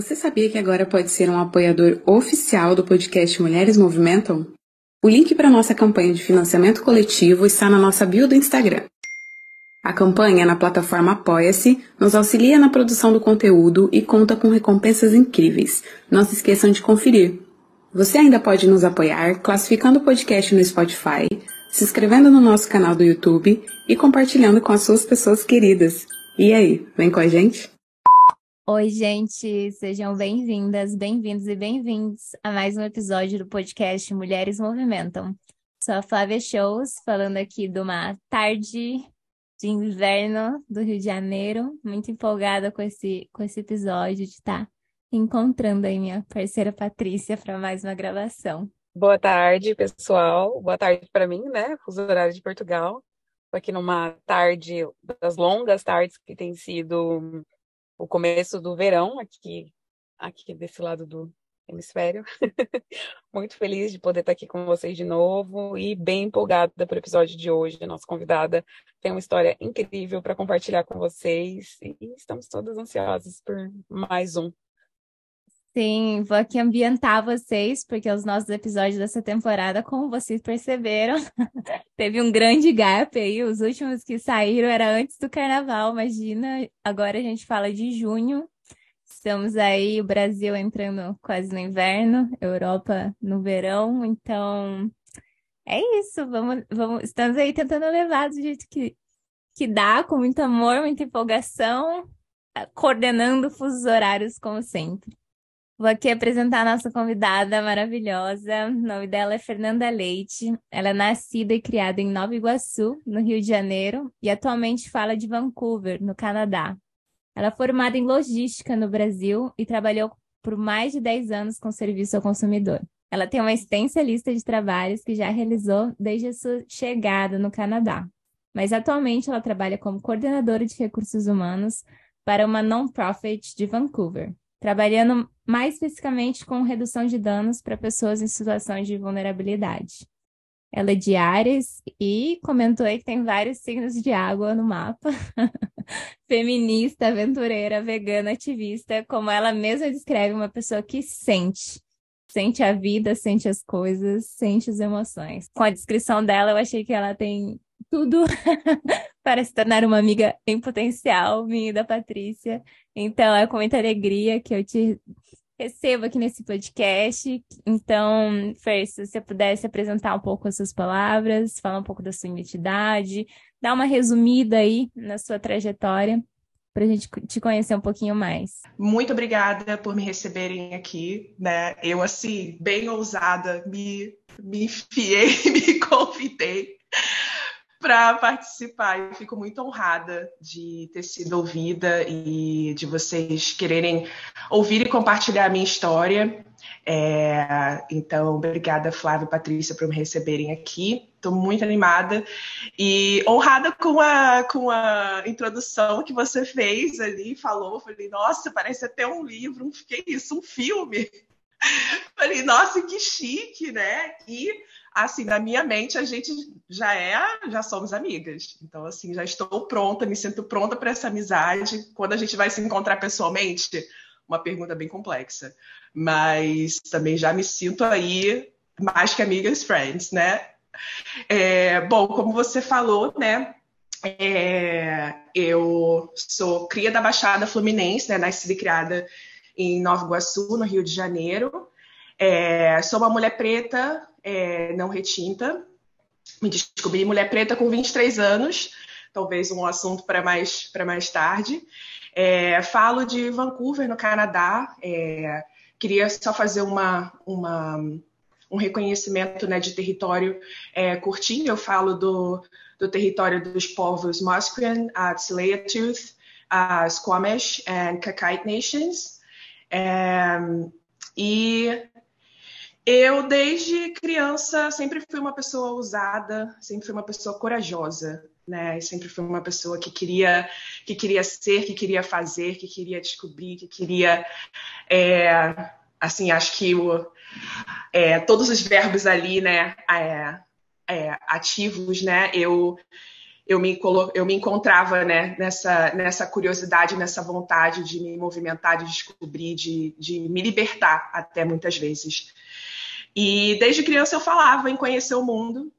Você sabia que agora pode ser um apoiador oficial do podcast Mulheres Movimentam? O link para nossa campanha de financiamento coletivo está na nossa bio do Instagram. A campanha na plataforma Apoia-se nos auxilia na produção do conteúdo e conta com recompensas incríveis. Não se esqueçam de conferir. Você ainda pode nos apoiar classificando o podcast no Spotify, se inscrevendo no nosso canal do YouTube e compartilhando com as suas pessoas queridas. E aí, vem com a gente? Oi, gente, sejam bem-vindas, bem-vindos e bem-vindos a mais um episódio do podcast Mulheres Movimentam. Sou a Flávia Shows, falando aqui de uma tarde de inverno do Rio de Janeiro. Muito empolgada com esse, com esse episódio de estar tá encontrando aí minha parceira Patrícia para mais uma gravação. Boa tarde, pessoal. Boa tarde para mim, né? Fuso horário de Portugal. Estou aqui numa tarde, das longas tardes que tem sido o começo do verão aqui, aqui desse lado do, hemisfério. Muito feliz de poder estar aqui com vocês de novo e bem empolgada para o episódio de hoje. A nossa convidada tem uma história incrível para compartilhar com vocês e estamos todas ansiosas por mais um. Sim, vou aqui ambientar vocês, porque os nossos episódios dessa temporada, como vocês perceberam, teve um grande gap aí. Os últimos que saíram era antes do carnaval, imagina. Agora a gente fala de junho, Estamos aí, o Brasil entrando quase no inverno, Europa no verão, então é isso, vamos, vamos, estamos aí tentando levar do jeito que, que dá, com muito amor, muita empolgação, coordenando fusos horários como sempre. Vou aqui apresentar a nossa convidada maravilhosa. O nome dela é Fernanda Leite. Ela é nascida e criada em Nova Iguaçu, no Rio de Janeiro, e atualmente fala de Vancouver, no Canadá. Ela é formada em logística no Brasil e trabalhou por mais de 10 anos com serviço ao consumidor. Ela tem uma extensa lista de trabalhos que já realizou desde a sua chegada no Canadá. Mas atualmente ela trabalha como coordenadora de recursos humanos para uma non-profit de Vancouver, trabalhando mais especificamente com redução de danos para pessoas em situações de vulnerabilidade. Ela é de Ares e comentou aí que tem vários signos de água no mapa. Feminista, aventureira, vegana, ativista, como ela mesma descreve, uma pessoa que sente. Sente a vida, sente as coisas, sente as emoções. Com a descrição dela, eu achei que ela tem tudo para se tornar uma amiga em potencial, minha e da Patrícia. Então, é com muita alegria que eu te recebo aqui nesse podcast. Então, Fer, se você pudesse apresentar um pouco as suas palavras, falar um pouco da sua identidade, dar uma resumida aí na sua trajetória para a gente te conhecer um pouquinho mais. Muito obrigada por me receberem aqui, né? Eu, assim, bem ousada, me, me enfiei, me convidei para participar. Eu fico muito honrada de ter sido ouvida e de vocês quererem ouvir e compartilhar a minha história. É, então, obrigada, Flávia e Patrícia, por me receberem aqui. Estou muito animada e honrada com a, com a introdução que você fez ali, falou. Falei, nossa, parece até um livro, um, que isso, um filme. Falei, nossa, que chique, né? E assim, na minha mente a gente já é, já somos amigas. Então, assim, já estou pronta, me sinto pronta para essa amizade. Quando a gente vai se encontrar pessoalmente, uma pergunta bem complexa. Mas também já me sinto aí mais que amigas friends, né? É, bom, como você falou, né? É, eu sou cria da Baixada Fluminense, né? Nascida e criada em Nova Iguaçu, no Rio de Janeiro. É, sou uma mulher preta, é, não retinta. Me descobri mulher preta com 23 anos, talvez um assunto para mais, mais tarde. É, falo de Vancouver, no Canadá. É, queria só fazer uma, uma um reconhecimento né, de território é, curtinho. Eu falo do, do território dos povos Musqueam, a Tsleil-Waututh, a Squamish e Kakite Nations. É, e eu, desde criança, sempre fui uma pessoa ousada, sempre fui uma pessoa corajosa, né? Sempre fui uma pessoa que queria, que queria ser, que queria fazer, que queria descobrir, que queria, é, assim, acho que o, é, todos os verbos ali, né? É, é ativos, né? Eu eu me, colo... eu me encontrava né, nessa, nessa curiosidade, nessa vontade de me movimentar, de descobrir, de, de me libertar até muitas vezes. E desde criança eu falava em conhecer o mundo,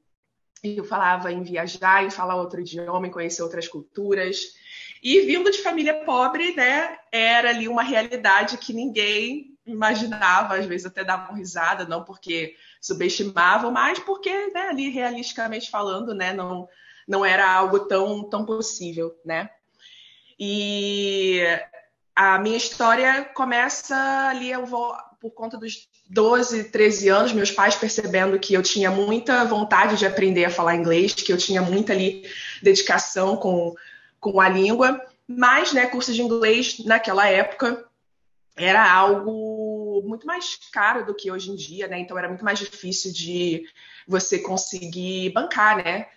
eu falava em viajar, em falar outro idioma, em conhecer outras culturas. E vindo de família pobre, né, era ali uma realidade que ninguém imaginava, às vezes até davam risada, não porque subestimavam, mas porque, né, ali realisticamente falando, né, não, não era algo tão, tão possível, né. E a minha história começa ali, eu vou, por conta dos 12, 13 anos, meus pais percebendo que eu tinha muita vontade de aprender a falar inglês, que eu tinha muita ali dedicação com, com a língua, mas, né, curso de inglês naquela época era algo muito mais caro do que hoje em dia, né? Então era muito mais difícil de você conseguir bancar, né?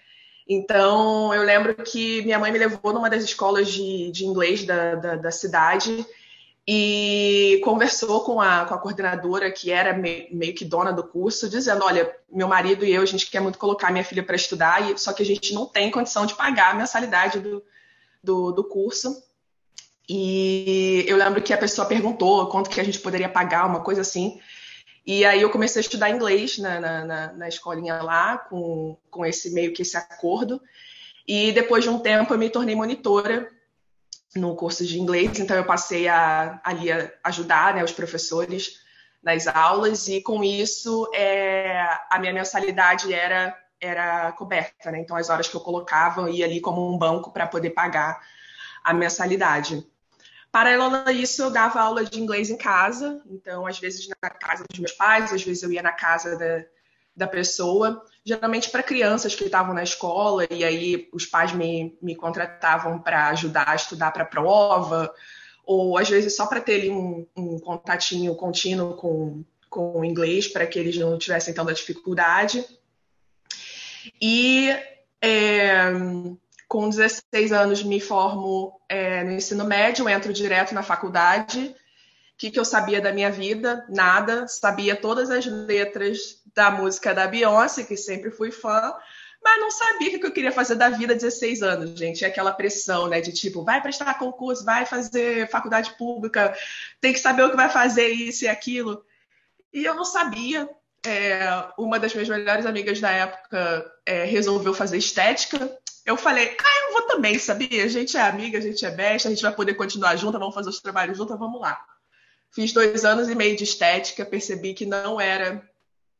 Então eu lembro que minha mãe me levou numa das escolas de, de inglês da, da, da cidade e conversou com a, com a coordenadora, que era me, meio que dona do curso, dizendo: Olha, meu marido e eu, a gente quer muito colocar minha filha para estudar, e, só que a gente não tem condição de pagar a mensalidade do, do, do, curso. E eu lembro que a pessoa perguntou quanto que a gente poderia pagar, uma coisa assim. E aí eu comecei a estudar inglês na, na, na, na escolinha lá, com, com esse meio que esse acordo. E depois de um tempo eu me tornei monitora no curso de inglês, então eu passei a, ali a ajudar né, os professores nas aulas e com isso é, a minha mensalidade era era coberta, né? Então as horas que eu colocava ia ali como um banco para poder pagar a mensalidade. Paralelo a isso, eu dava aula de inglês em casa, então às vezes na casa dos meus pais, às vezes eu ia na casa da, da pessoa, geralmente para crianças que estavam na escola, e aí os pais me, me contratavam para ajudar a estudar para prova, ou às vezes só para ter ali um, um contatinho contínuo com, com o inglês, para que eles não tivessem tanta dificuldade. E é, com 16 anos me formo é, no ensino médio, entro direto na faculdade. O que, que eu sabia da minha vida? Nada. Sabia todas as letras da música da Beyoncé, que sempre fui fã, mas não sabia o que eu queria fazer da vida 16 anos, gente. É aquela pressão, né? De tipo, vai prestar concurso, vai fazer faculdade pública, tem que saber o que vai fazer isso e aquilo. E eu não sabia. É, uma das minhas melhores amigas da época é, resolveu fazer estética. Eu falei, ah, eu vou também, sabia? A gente é amiga, a gente é besta, a gente vai poder continuar junto, vamos fazer os trabalhos juntos, vamos lá. Fiz dois anos e meio de estética, percebi que não era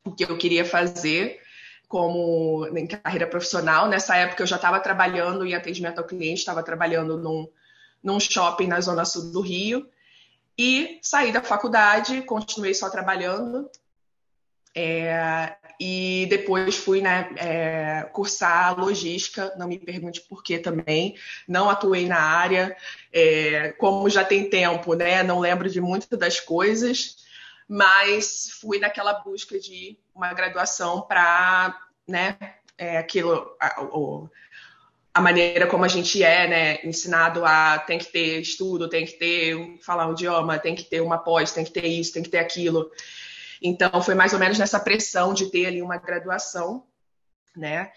o que eu queria fazer como em carreira profissional. Nessa época eu já estava trabalhando em atendimento ao cliente, estava trabalhando num, num shopping na zona sul do Rio. E saí da faculdade, continuei só trabalhando. É, e depois fui né, é, cursar logística, não me pergunte por que também, não atuei na área, é, como já tem tempo, né, não lembro de muitas das coisas, mas fui naquela busca de uma graduação para, né, é, aquilo, a, a, maneira como a gente é, né, ensinado a tem que ter estudo, tem que ter falar um idioma, tem que ter uma pós, tem que ter isso, tem que ter aquilo. Então, foi mais ou menos nessa pressão de ter ali uma graduação, né?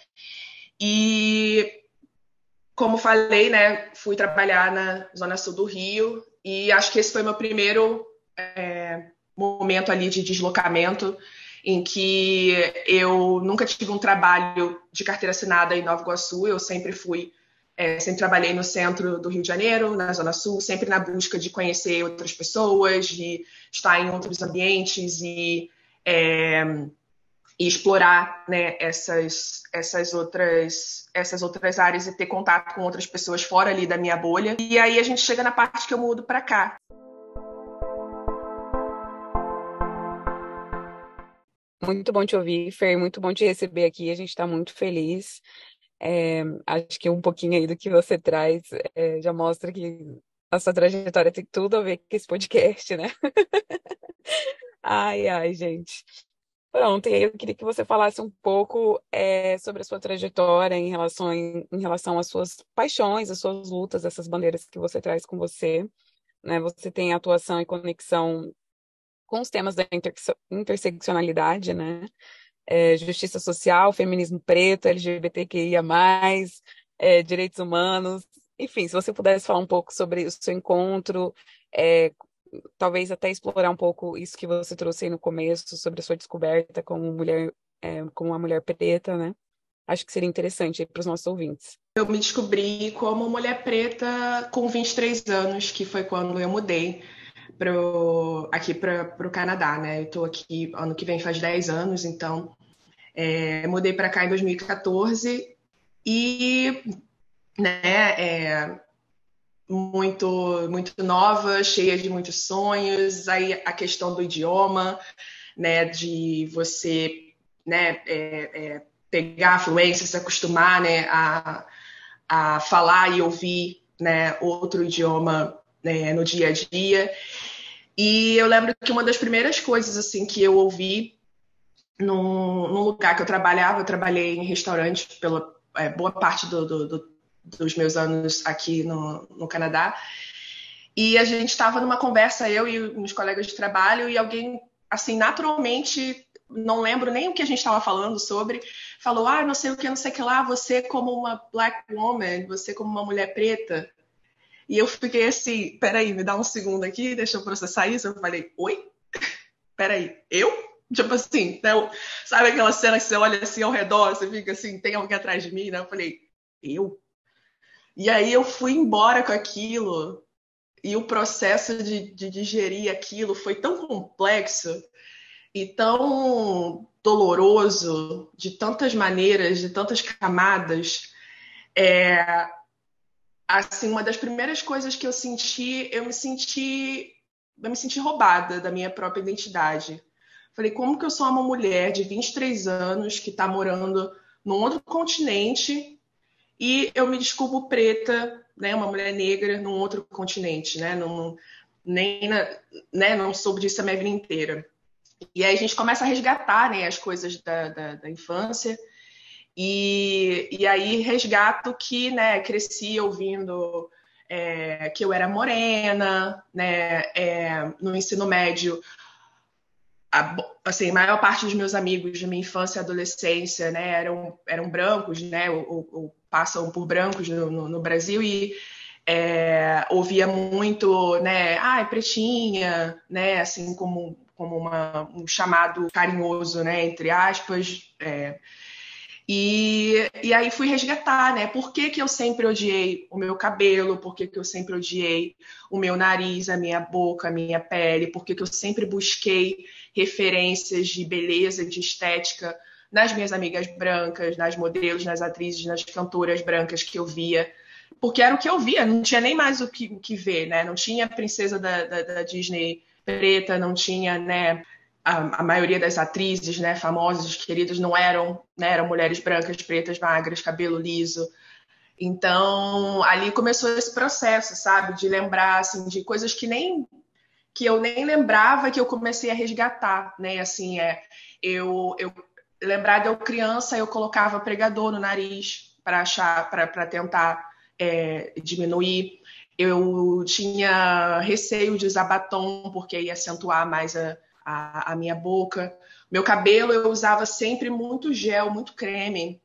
E, como falei, né, fui trabalhar na Zona Sul do Rio e acho que esse foi meu primeiro é, momento ali de deslocamento em que eu nunca tive um trabalho de carteira assinada em Nova Iguaçu, eu sempre fui, é, sempre trabalhei no centro do Rio de Janeiro, na Zona Sul, sempre na busca de conhecer outras pessoas, de estar em outros ambientes e, é, e explorar né, essas, essas, outras, essas outras áreas e ter contato com outras pessoas fora ali da minha bolha. E aí a gente chega na parte que eu mudo para cá. Muito bom te ouvir, Fer, muito bom te receber aqui. A gente está muito feliz. É, acho que um pouquinho aí do que você traz é, já mostra que a sua trajetória tem tudo a ver com esse podcast, né? ai, ai, gente. Pronto, e aí eu queria que você falasse um pouco é, sobre a sua trajetória em relação, em, em relação às suas paixões, às suas lutas, essas bandeiras que você traz com você. Né? Você tem atuação e conexão com os temas da interseccionalidade, né? É, justiça social, feminismo preto, LGBTQIA+, é, direitos humanos. Enfim, se você pudesse falar um pouco sobre o seu encontro, é, talvez até explorar um pouco isso que você trouxe aí no começo, sobre a sua descoberta como mulher, é, como uma mulher preta, né? Acho que seria interessante para os nossos ouvintes. Eu me descobri como mulher preta com 23 anos, que foi quando eu mudei pro, aqui para o Canadá, né? Eu estou aqui ano que vem faz 10 anos, então é, mudei para cá em 2014 e né, é, muito muito nova, cheia de muitos sonhos. Aí a questão do idioma, né, de você né, é, é pegar a fluência, se acostumar né, a, a falar e ouvir né, outro idioma né, no dia a dia. E eu lembro que uma das primeiras coisas assim que eu ouvi num, lugar que eu trabalhava, eu trabalhei em restaurante pela é, boa parte do, do, do, dos meus anos aqui no, no Canadá. E a gente estava numa conversa, eu e uns colegas de trabalho, e alguém, assim, naturalmente, não lembro nem o que a gente estava falando sobre, falou: Ah, não sei o que, não sei o que lá, você como uma black woman, você como uma mulher preta. E eu fiquei assim, peraí, me dá um segundo aqui, deixa eu processar isso. Eu falei, oi? Peraí, eu? Tipo assim, né? sabe aquela cena que você olha assim ao redor, você fica assim, tem alguém atrás de mim, né? Eu falei, eu? E aí eu fui embora com aquilo, e o processo de, de digerir aquilo foi tão complexo e tão doloroso, de tantas maneiras, de tantas camadas. É, assim, uma das primeiras coisas que eu senti, eu me senti, eu me senti roubada da minha própria identidade. Falei, como que eu sou uma mulher de 23 anos que está morando num outro continente e eu me desculpo preta, né, uma mulher negra num outro continente, né, num, nem na, né, não soube disso a minha vida inteira. E aí a gente começa a resgatar, né, as coisas da, da, da infância e, e aí resgato que, né, cresci ouvindo é, que eu era morena, né, é, no ensino médio, a, assim, maior parte dos meus amigos de minha infância e adolescência, né, eram, eram brancos, né, ou, ou passam por brancos no, no, no Brasil e é, ouvia muito, né, ah, é pretinha, né, assim como, como uma, um chamado carinhoso, né, entre aspas, é, e, e aí fui resgatar, né? Por que, que eu sempre odiei o meu cabelo? Por que, que eu sempre odiei o meu nariz, a minha boca, a minha pele? Por que, que eu sempre busquei referências de beleza, de estética nas minhas amigas brancas, nas modelos, nas atrizes, nas cantoras brancas que eu via? Porque era o que eu via, não tinha nem mais o que, o que ver, né? Não tinha a princesa da, da, da Disney preta, não tinha, né? A, a, maioria das atrizes, né, famosas, queridas, não eram, né, eram mulheres brancas, pretas, magras, cabelo liso. Então, ali começou esse processo, sabe, de lembrar assim de coisas que nem que eu nem lembrava que eu comecei a resgatar, né? Assim, é, eu eu lembrar de eu criança, eu colocava pregador no nariz para achar para tentar é, diminuir. Eu tinha receio de usar batom porque ia acentuar mais a a, a minha boca. Meu cabelo eu usava sempre muito gel, muito creme,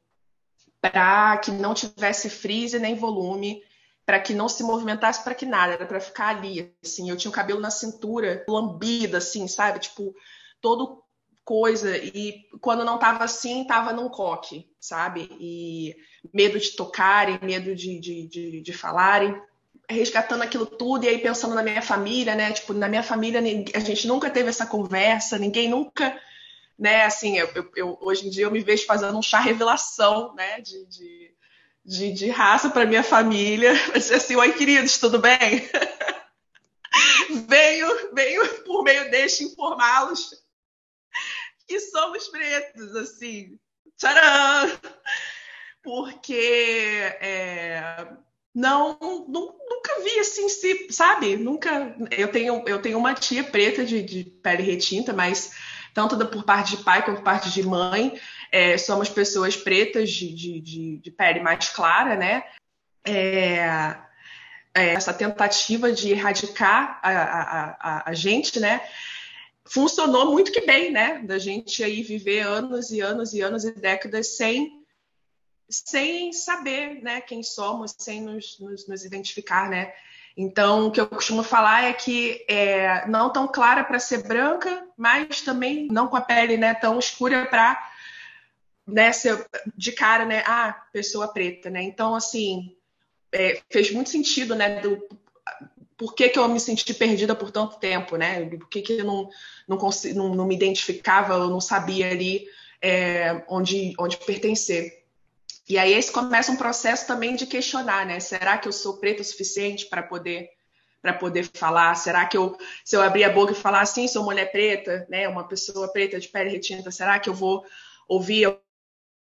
para que não tivesse frizz nem volume, para que não se movimentasse para que nada, era para ficar ali, assim. Eu tinha o cabelo na cintura, lambida, assim, sabe? Tipo, todo coisa. E quando não tava assim, tava num coque, sabe? E medo de tocarem, medo de, de, de, de falarem resgatando aquilo tudo e aí pensando na minha família, né? Tipo, na minha família a gente nunca teve essa conversa, ninguém nunca, né? Assim, eu, eu, hoje em dia eu me vejo fazendo um chá revelação, né? De, de, de, de raça para minha família, dizer assim, oi queridos, tudo bem? venho, venho por meio deste informá-los que somos pretos, assim, tcharam! Porque é, não, não, nunca vi assim, se, sabe? Nunca. Eu tenho, eu tenho uma tia preta de, de pele retinta, mas tanto por parte de pai quanto por parte de mãe, é, somos pessoas pretas de, de, de, de pele mais clara, né? É, é, essa tentativa de erradicar a, a, a, a, gente, né? Funcionou muito que bem, né? Da gente aí viver anos e anos e anos e décadas sem sem saber né, quem somos, sem nos, nos, nos identificar, né? Então, o que eu costumo falar é que é, não tão clara para ser branca, mas também não com a pele né, tão escura para né, ser de cara, né? Ah, pessoa preta, né? Então, assim, é, fez muito sentido, né? Do, por que, que eu me senti perdida por tanto tempo, né? Por que, que eu não, não, não, não me identificava, eu não sabia ali é, onde, onde pertencer. E aí esse começa um processo também de questionar, né? Será que eu sou preta o suficiente para poder para poder falar? Será que eu, se eu abrir a boca e falar assim, sou mulher preta, né? Uma pessoa preta de pele retinta, será que eu vou ouvir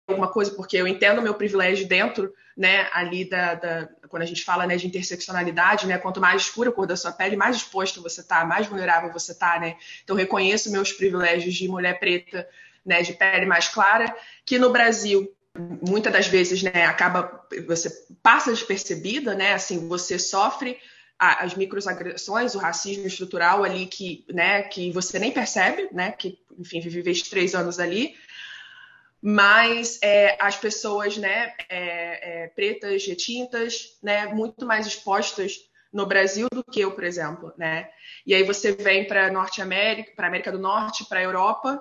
alguma coisa? Porque eu entendo o meu privilégio dentro, né? Ali da, da quando a gente fala né, de interseccionalidade, né? Quanto mais escura a cor da sua pele, mais exposto você tá, mais vulnerável você tá, né? Então reconheço meus privilégios de mulher preta, né? De pele mais clara, que no Brasil muitas das vezes, né, acaba você passa despercebida, né, assim, você sofre a, as microagressões, o racismo estrutural ali que, né, que você nem percebe, né, que, enfim, vive esses três anos ali, mas é, as pessoas, né, é, é, pretas, retintas, né, muito mais expostas no Brasil do que eu, por exemplo, né? E aí você vem para Norte América, para América do Norte, para a Europa,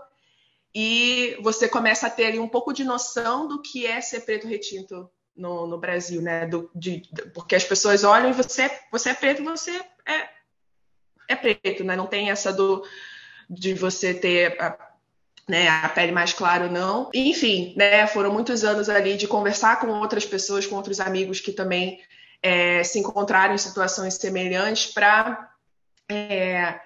e você começa a ter ali um pouco de noção do que é ser preto retinto no, no Brasil, né? Do, de, porque as pessoas olham e você, você é preto, você é, é preto, né? Não tem essa do de você ter a, né, a pele mais clara ou não. Enfim, né? Foram muitos anos ali de conversar com outras pessoas, com outros amigos que também é, se encontraram em situações semelhantes para é,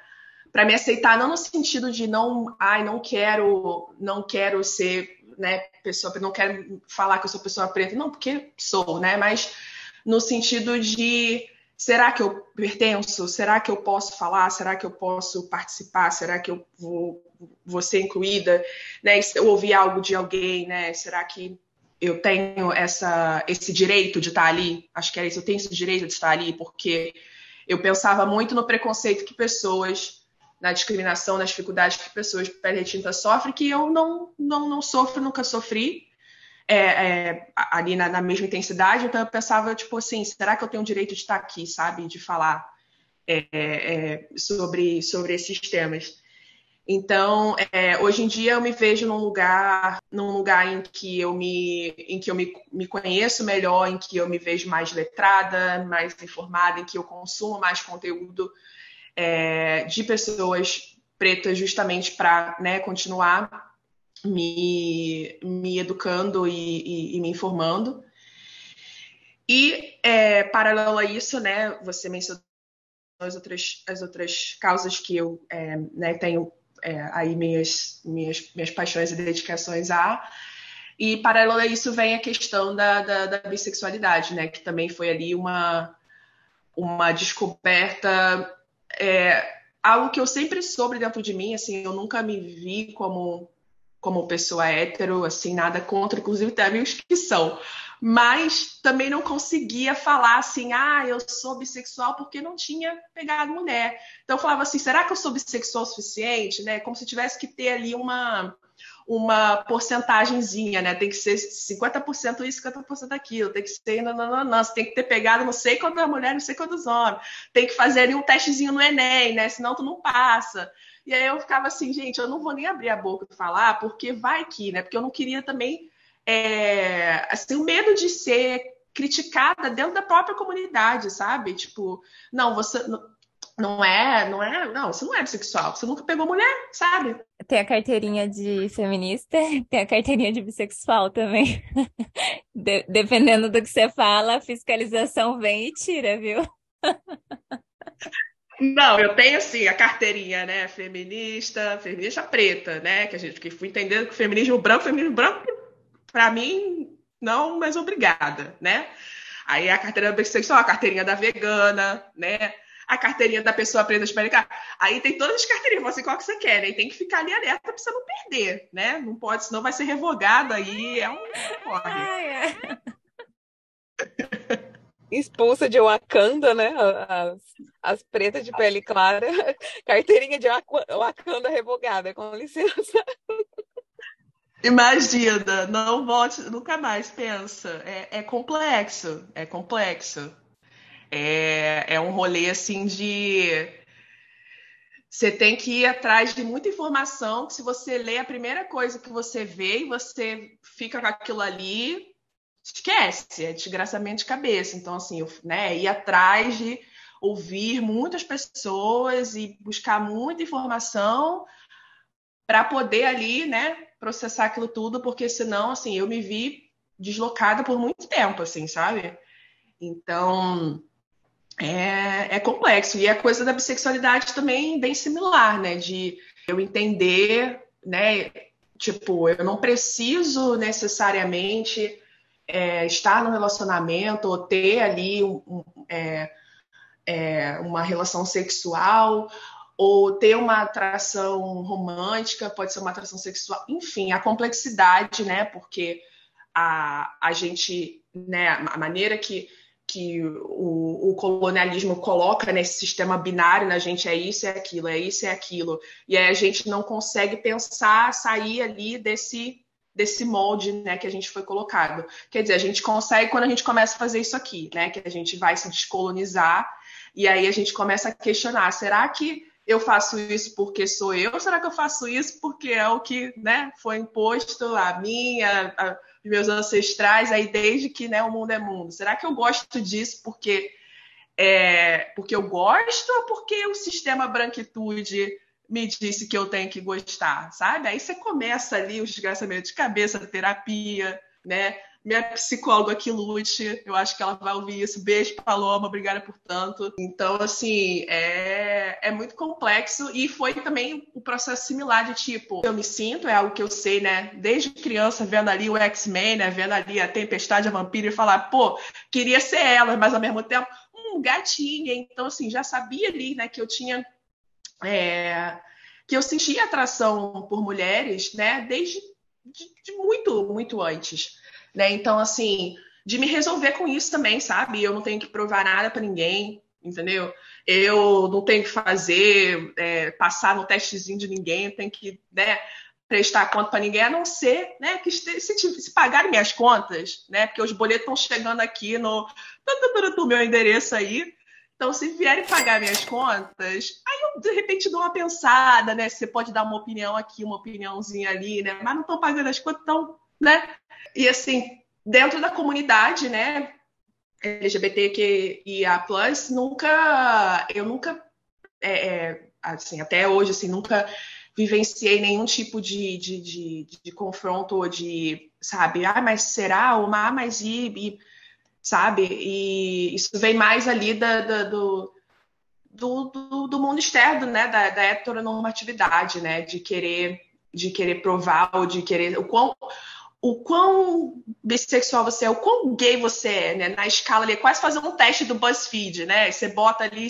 para me aceitar não no sentido de não, ai, não quero, não quero ser, né, pessoa, não quero falar que eu sou pessoa preta, não, porque sou, né, mas no sentido de será que eu pertenço? Será que eu posso falar? Será que eu posso participar? Será que eu vou, vou ser incluída? Né? Eu ouvir algo de alguém, né? Será que eu tenho essa, esse direito de estar ali? Acho que é isso, eu tenho esse direito de estar ali, porque eu pensava muito no preconceito que pessoas na discriminação, nas dificuldades que pessoas de pele retinta sofrem, que eu não, não, não sofro, nunca sofri é, é, ali na, na, mesma intensidade. Então eu pensava, tipo assim, será que eu tenho o direito de estar aqui, sabe? De falar é, é sobre, sobre esses temas. Então, é, hoje em dia eu me vejo num lugar, num lugar em que eu me, em que eu me, me conheço melhor, em que eu me vejo mais letrada, mais informada, em que eu consumo mais conteúdo é, de pessoas pretas justamente para né, continuar me, me educando e, e, e me informando. E, é, paralelo a isso, né, você mencionou as outras, as outras causas que eu é, né, tenho é, aí minhas, minhas, minhas paixões e dedicações a. E, paralelo a isso, vem a questão da, da, da bissexualidade, né, que também foi ali uma, uma descoberta é algo que eu sempre soube dentro de mim, assim, eu nunca me vi como como pessoa hétero, assim, nada contra, inclusive tem amigos que são, mas também não conseguia falar assim, ah, eu sou bissexual porque não tinha pegado mulher. Então falava assim, será que eu sou bissexual o suficiente, né? Como se tivesse que ter ali uma uma porcentagemzinha, né? Tem que ser 50% isso, 50% aquilo, tem que ser não, não. Você tem que ter pegado não sei quantas mulheres, não sei quantos homens, tem que fazer ali um testezinho no Enem, né? Senão tu não passa. E aí eu ficava assim, gente, eu não vou nem abrir a boca para falar, porque vai que, né? Porque eu não queria também é, assim, o medo de ser criticada dentro da própria comunidade, sabe? Tipo, não, você não é, não é, não, você não é bissexual, você nunca pegou mulher, sabe? Tem a carteirinha de feminista, tem a carteirinha de bissexual também. De, dependendo do que você fala, a fiscalização vem e tira, viu? Não, eu tenho assim a carteirinha, né? Feminista, feminista preta, né? Que a gente que fui entendendo que o feminismo branco, feminismo branco, para mim, não, mas obrigada, né? Aí a carteira bissexual, a carteirinha da vegana, né? A carteirinha da pessoa preta de pericar. Aí tem todas as carteirinhas, você qual que você quer, né? E tem que ficar ali alerta pra você não perder, né? Não pode, senão vai ser revogado aí, é um corre. expulsa de Wakanda, né? As, as pretas de pele clara. Carteirinha de Wakanda revogada, com licença. Imagina, não volte nunca mais, pensa. É, é complexo, é complexo. É, é um rolê assim de. Você tem que ir atrás de muita informação, que se você lê a primeira coisa que você vê e você fica com aquilo ali, esquece, é desgraçamento de cabeça. Então, assim, né, ir atrás de ouvir muitas pessoas e buscar muita informação para poder ali, né, processar aquilo tudo, porque senão, assim, eu me vi deslocada por muito tempo, assim, sabe? Então, é, é complexo. E a coisa da bissexualidade também bem similar, né? De eu entender, né? Tipo, eu não preciso necessariamente é, estar no relacionamento ou ter ali um, um, é, é, uma relação sexual ou ter uma atração romântica, pode ser uma atração sexual, enfim, a complexidade, né? Porque a, a gente, né, a maneira que, que o, o colonialismo coloca nesse sistema binário na gente é isso, é aquilo, é isso, é aquilo. E aí a gente não consegue pensar, sair ali desse desse molde né, que a gente foi colocado. Quer dizer, a gente consegue quando a gente começa a fazer isso aqui, né? Que a gente vai se descolonizar e aí a gente começa a questionar: será que eu faço isso porque sou eu, será que eu faço isso porque é o que né, foi imposto a mim, a, a, meus ancestrais, aí desde que né, o mundo é mundo? Será que eu gosto disso porque, é, porque eu gosto ou porque o sistema branquitude me disse que eu tenho que gostar, sabe? Aí você começa ali o desgraçamento de cabeça, terapia, né? Minha psicóloga que lute, eu acho que ela vai ouvir isso. Beijo, Paloma, obrigada por tanto. Então, assim, é, é muito complexo e foi também o um processo similar de tipo, eu me sinto, é algo que eu sei, né, desde criança, vendo ali o X-Men, né, vendo ali a Tempestade, a Vampira e falar, pô, queria ser ela, mas ao mesmo tempo, um gatinha. Então, assim, já sabia ali, né, que eu tinha. É, que eu sentia atração por mulheres, né, desde de, de muito, muito antes. Né? Então, assim, de me resolver com isso também, sabe? Eu não tenho que provar nada para ninguém, entendeu? Eu não tenho que fazer, é, passar no testezinho de ninguém, tenho que né, prestar conta para ninguém, a não ser né, que se, se pagarem minhas contas, né? Porque os boletos estão chegando aqui no, no meu endereço aí. Então, se vierem pagar minhas contas, aí eu de repente dou uma pensada, né? Você pode dar uma opinião aqui, uma opiniãozinha ali, né? Mas não estão pagando as contas, então né? E assim, dentro da comunidade, né, LGBTQIA+, nunca, eu nunca, é, é, assim, até hoje, assim, nunca vivenciei nenhum tipo de, de, de, de confronto ou de, sabe, ah, mas será? Ou, ah, mas e, e sabe? E isso vem mais ali da, da do, do, do, do, mundo externo, né, da, da heteronormatividade, né, de querer, de querer provar ou de querer, o quão, o quão bissexual você é, o quão gay você é, né? Na escala ali, é quase fazer um teste do BuzzFeed, né? Você bota ali,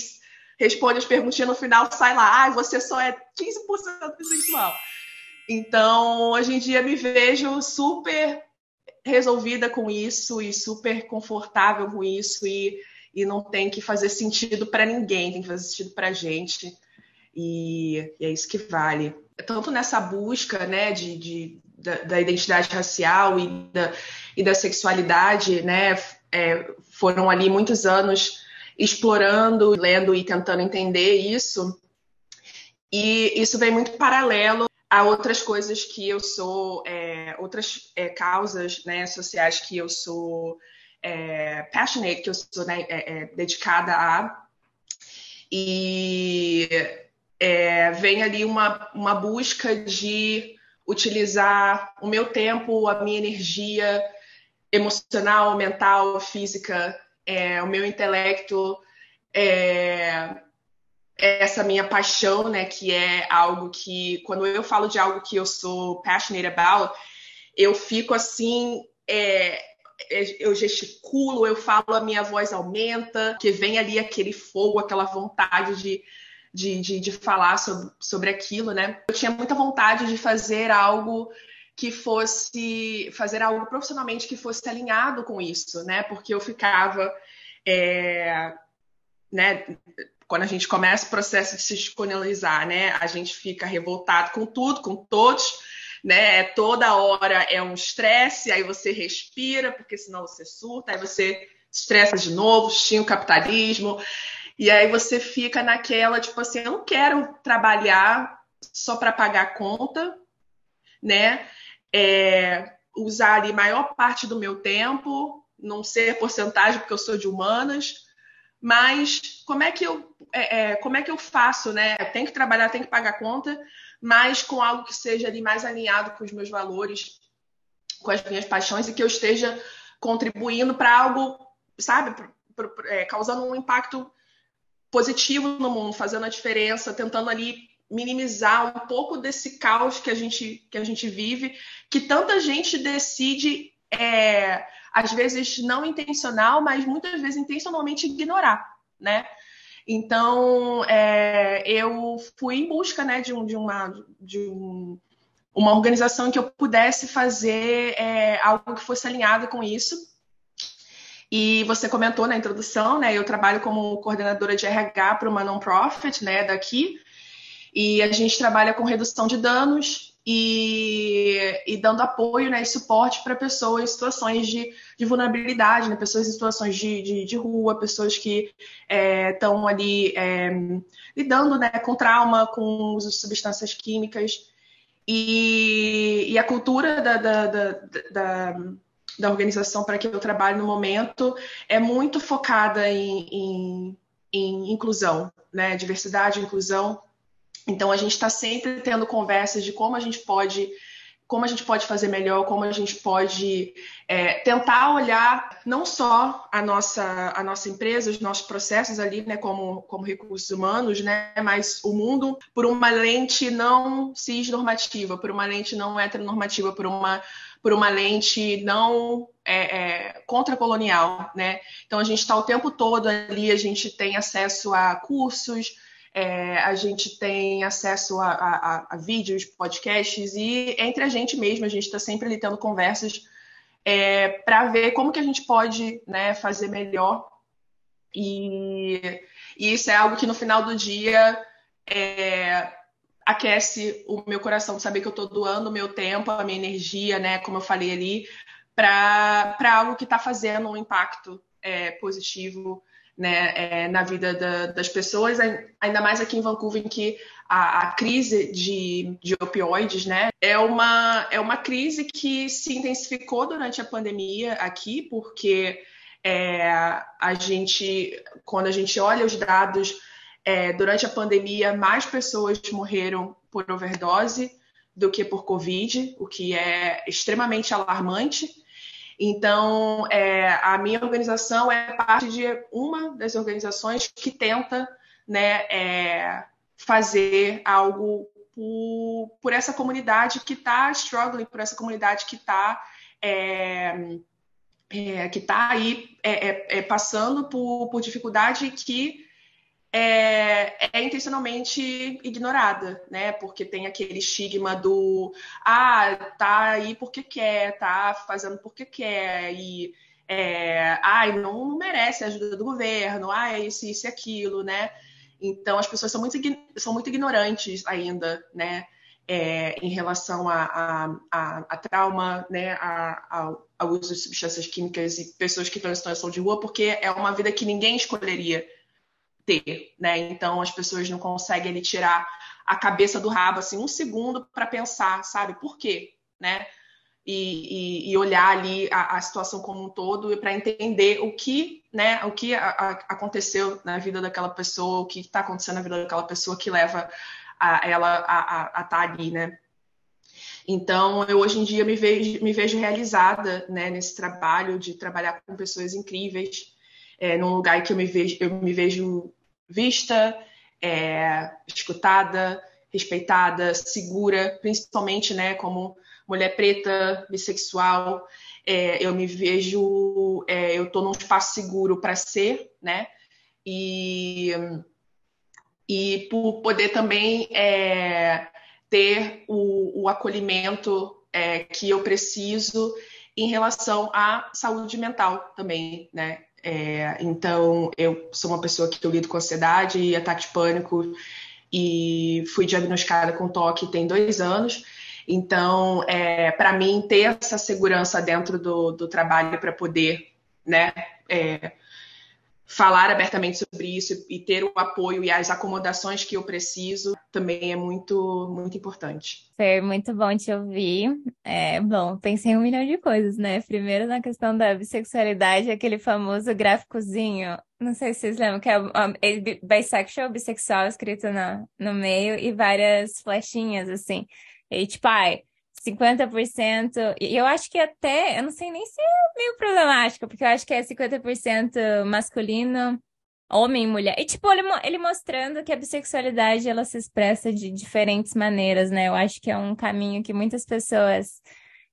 responde as perguntinhas no final, sai lá, ah, você só é 15% bissexual. Então, hoje em dia me vejo super resolvida com isso e super confortável com isso e, e não tem que fazer sentido para ninguém, tem que fazer sentido para gente. E, e, é isso que vale. Tanto nessa busca né, de, de da, da, identidade racial e da, e da sexualidade, né, é, foram ali muitos anos explorando, lendo e tentando entender isso. E isso vem muito paralelo a outras coisas que eu sou, é, outras é, causas né, sociais que eu sou é, passionate, que eu sou né, é, é, dedicada a. E é, vem ali uma, uma busca de utilizar o meu tempo, a minha energia emocional, mental, física, o meu intelecto essa minha paixão, né, que é algo que, quando eu falo de algo que eu sou passionate about, eu fico assim, é, é, eu gesticulo, eu falo, a minha voz aumenta, que vem ali aquele fogo, aquela vontade de, de, de, de falar sobre, sobre aquilo, né? Eu tinha muita vontade de fazer algo que fosse, fazer algo profissionalmente que fosse alinhado com isso, né? Porque eu ficava, é, né, quando a gente começa o processo de se descolonializar, né, a gente fica revoltado com tudo, com todos, né? Toda hora é um estresse, aí você respira, porque senão você surta, aí você estressa de novo, xinga o capitalismo, e aí você fica naquela, tipo assim, eu não quero trabalhar só para pagar conta, né? É, usar ali maior parte do meu tempo, não ser porcentagem, porque eu sou de humanas, mas como é que eu, é, é, como é que eu faço, né? Tem que trabalhar, tem que pagar conta, mas com algo que seja ali mais alinhado com os meus valores, com as minhas paixões e que eu esteja contribuindo para algo, sabe, é, causando um impacto positivo no mundo, fazendo a diferença, tentando ali minimizar um pouco desse caos que a gente que a gente vive, que tanta gente decide é, às vezes não intencional, mas muitas vezes intencionalmente ignorar, né? Então, é, eu fui em busca né, de, um, de, uma, de um, uma organização que eu pudesse fazer é, algo que fosse alinhado com isso. E você comentou na introdução, né? Eu trabalho como coordenadora de RH para uma non-profit, né, daqui. E a gente trabalha com redução de danos e, e dando apoio né, e suporte para pessoas em situações de, de vulnerabilidade, né, pessoas em situações de, de, de rua, pessoas que estão é, ali é, lidando né, com trauma, com uso de substâncias químicas. E, e a cultura da, da, da, da da organização para que eu trabalho no momento é muito focada em, em, em inclusão, né? Diversidade, inclusão. Então a gente está sempre tendo conversas de como a gente pode como a gente pode fazer melhor, como a gente pode é, tentar olhar não só a nossa, a nossa empresa, os nossos processos ali, né, como, como recursos humanos, né, mas o mundo por uma lente não cisnormativa, por uma lente não heteronormativa, por uma, por uma lente não é, é, contracolonial, né? Então a gente está o tempo todo ali, a gente tem acesso a cursos, é, a gente tem acesso a, a, a, vídeos, podcasts e entre a gente mesmo, a gente está sempre ali tendo conversas é, para ver como que a gente pode né, fazer melhor. E, e, isso é algo que no final do dia é, aquece o meu coração, saber que eu estou doando o meu tempo, a minha energia, né, como eu falei ali, para algo que está fazendo um impacto é, positivo né, é, na vida da, das pessoas, ainda mais aqui em Vancouver, em que a, a, crise de, de opioides né, é, uma, é uma crise que se intensificou durante a pandemia aqui, porque é, a gente, quando a gente olha os dados, é, durante a pandemia, mais pessoas morreram por overdose do que por Covid, o que é extremamente alarmante. Então, é, a minha organização é parte de uma das organizações que tenta né, é, fazer algo por, por, essa comunidade que está struggling, por essa comunidade que está é, é, que está aí é, é, passando por, por dificuldade que é, é, intencionalmente ignorada, né? Porque tem aquele estigma do ah, tá aí porque quer, tá fazendo porque quer, e é, ai, não merece a ajuda do governo, ah, isso, isso e aquilo, né? Então as pessoas são muito, são muito ignorantes ainda, né? É, em relação a, a, a, a trauma, né, a, ao uso de substâncias químicas e pessoas que estão em situação de rua, porque é uma vida que ninguém escolheria ter, né? Então as pessoas não conseguem ali, tirar a cabeça do rabo assim um segundo para pensar, sabe? Por quê, né? E, e, e olhar ali a, a, situação como um todo e para entender o que, né? O que a, a, aconteceu na vida daquela pessoa, o que está acontecendo na vida daquela pessoa que leva a, ela a estar tá ali, né? Então, eu hoje em dia me vejo, me vejo realizada né, nesse trabalho de trabalhar com pessoas incríveis, é, num lugar que eu me vejo, eu me vejo vista, é, escutada, respeitada, segura, principalmente, né, como mulher preta, bissexual, é, eu me vejo, é, eu estou num espaço seguro para ser, né, e, e por poder também é, ter o, o acolhimento é, que eu preciso em relação à saúde mental também, né? É, então, eu sou uma pessoa que eu lido com ansiedade e ataque de pânico e fui diagnosticada com toque tem dois anos. Então, é, para mim, ter essa segurança dentro do, do trabalho para poder né, é, falar abertamente sobre isso e ter o apoio e as acomodações que eu preciso também é muito, muito importante. Foi muito bom te ouvir. É, bom, pensei em um milhão de coisas, né? Primeiro na questão da bissexualidade, aquele famoso gráficozinho, não sei se vocês lembram, que é, é bisexual, bissexual escrito no, no meio e várias flechinhas, assim. E tipo, ai, 50%. E eu acho que até, eu não sei nem se é meio problemático, porque eu acho que é 50% masculino, homem e mulher. E, tipo, ele, ele mostrando que a bissexualidade, ela se expressa de diferentes maneiras, né? Eu acho que é um caminho que muitas pessoas...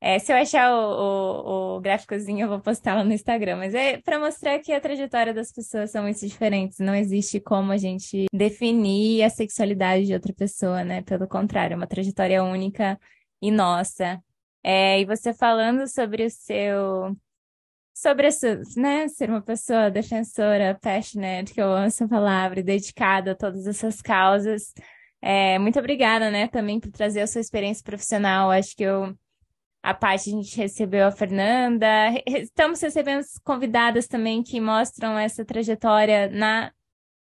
É, se eu achar o, o, o gráficozinho, eu vou postar lá no Instagram. Mas é para mostrar que a trajetória das pessoas são muito diferentes. Não existe como a gente definir a sexualidade de outra pessoa, né? Pelo contrário, é uma trajetória única e nossa. É, e você falando sobre o seu. Sobre isso, né, ser uma pessoa defensora, passionate, que eu amo essa palavra, e dedicada a todas essas causas. É, muito obrigada, né, também por trazer a sua experiência profissional. Acho que eu, a parte a gente recebeu a Fernanda. Estamos recebendo convidadas também que mostram essa trajetória na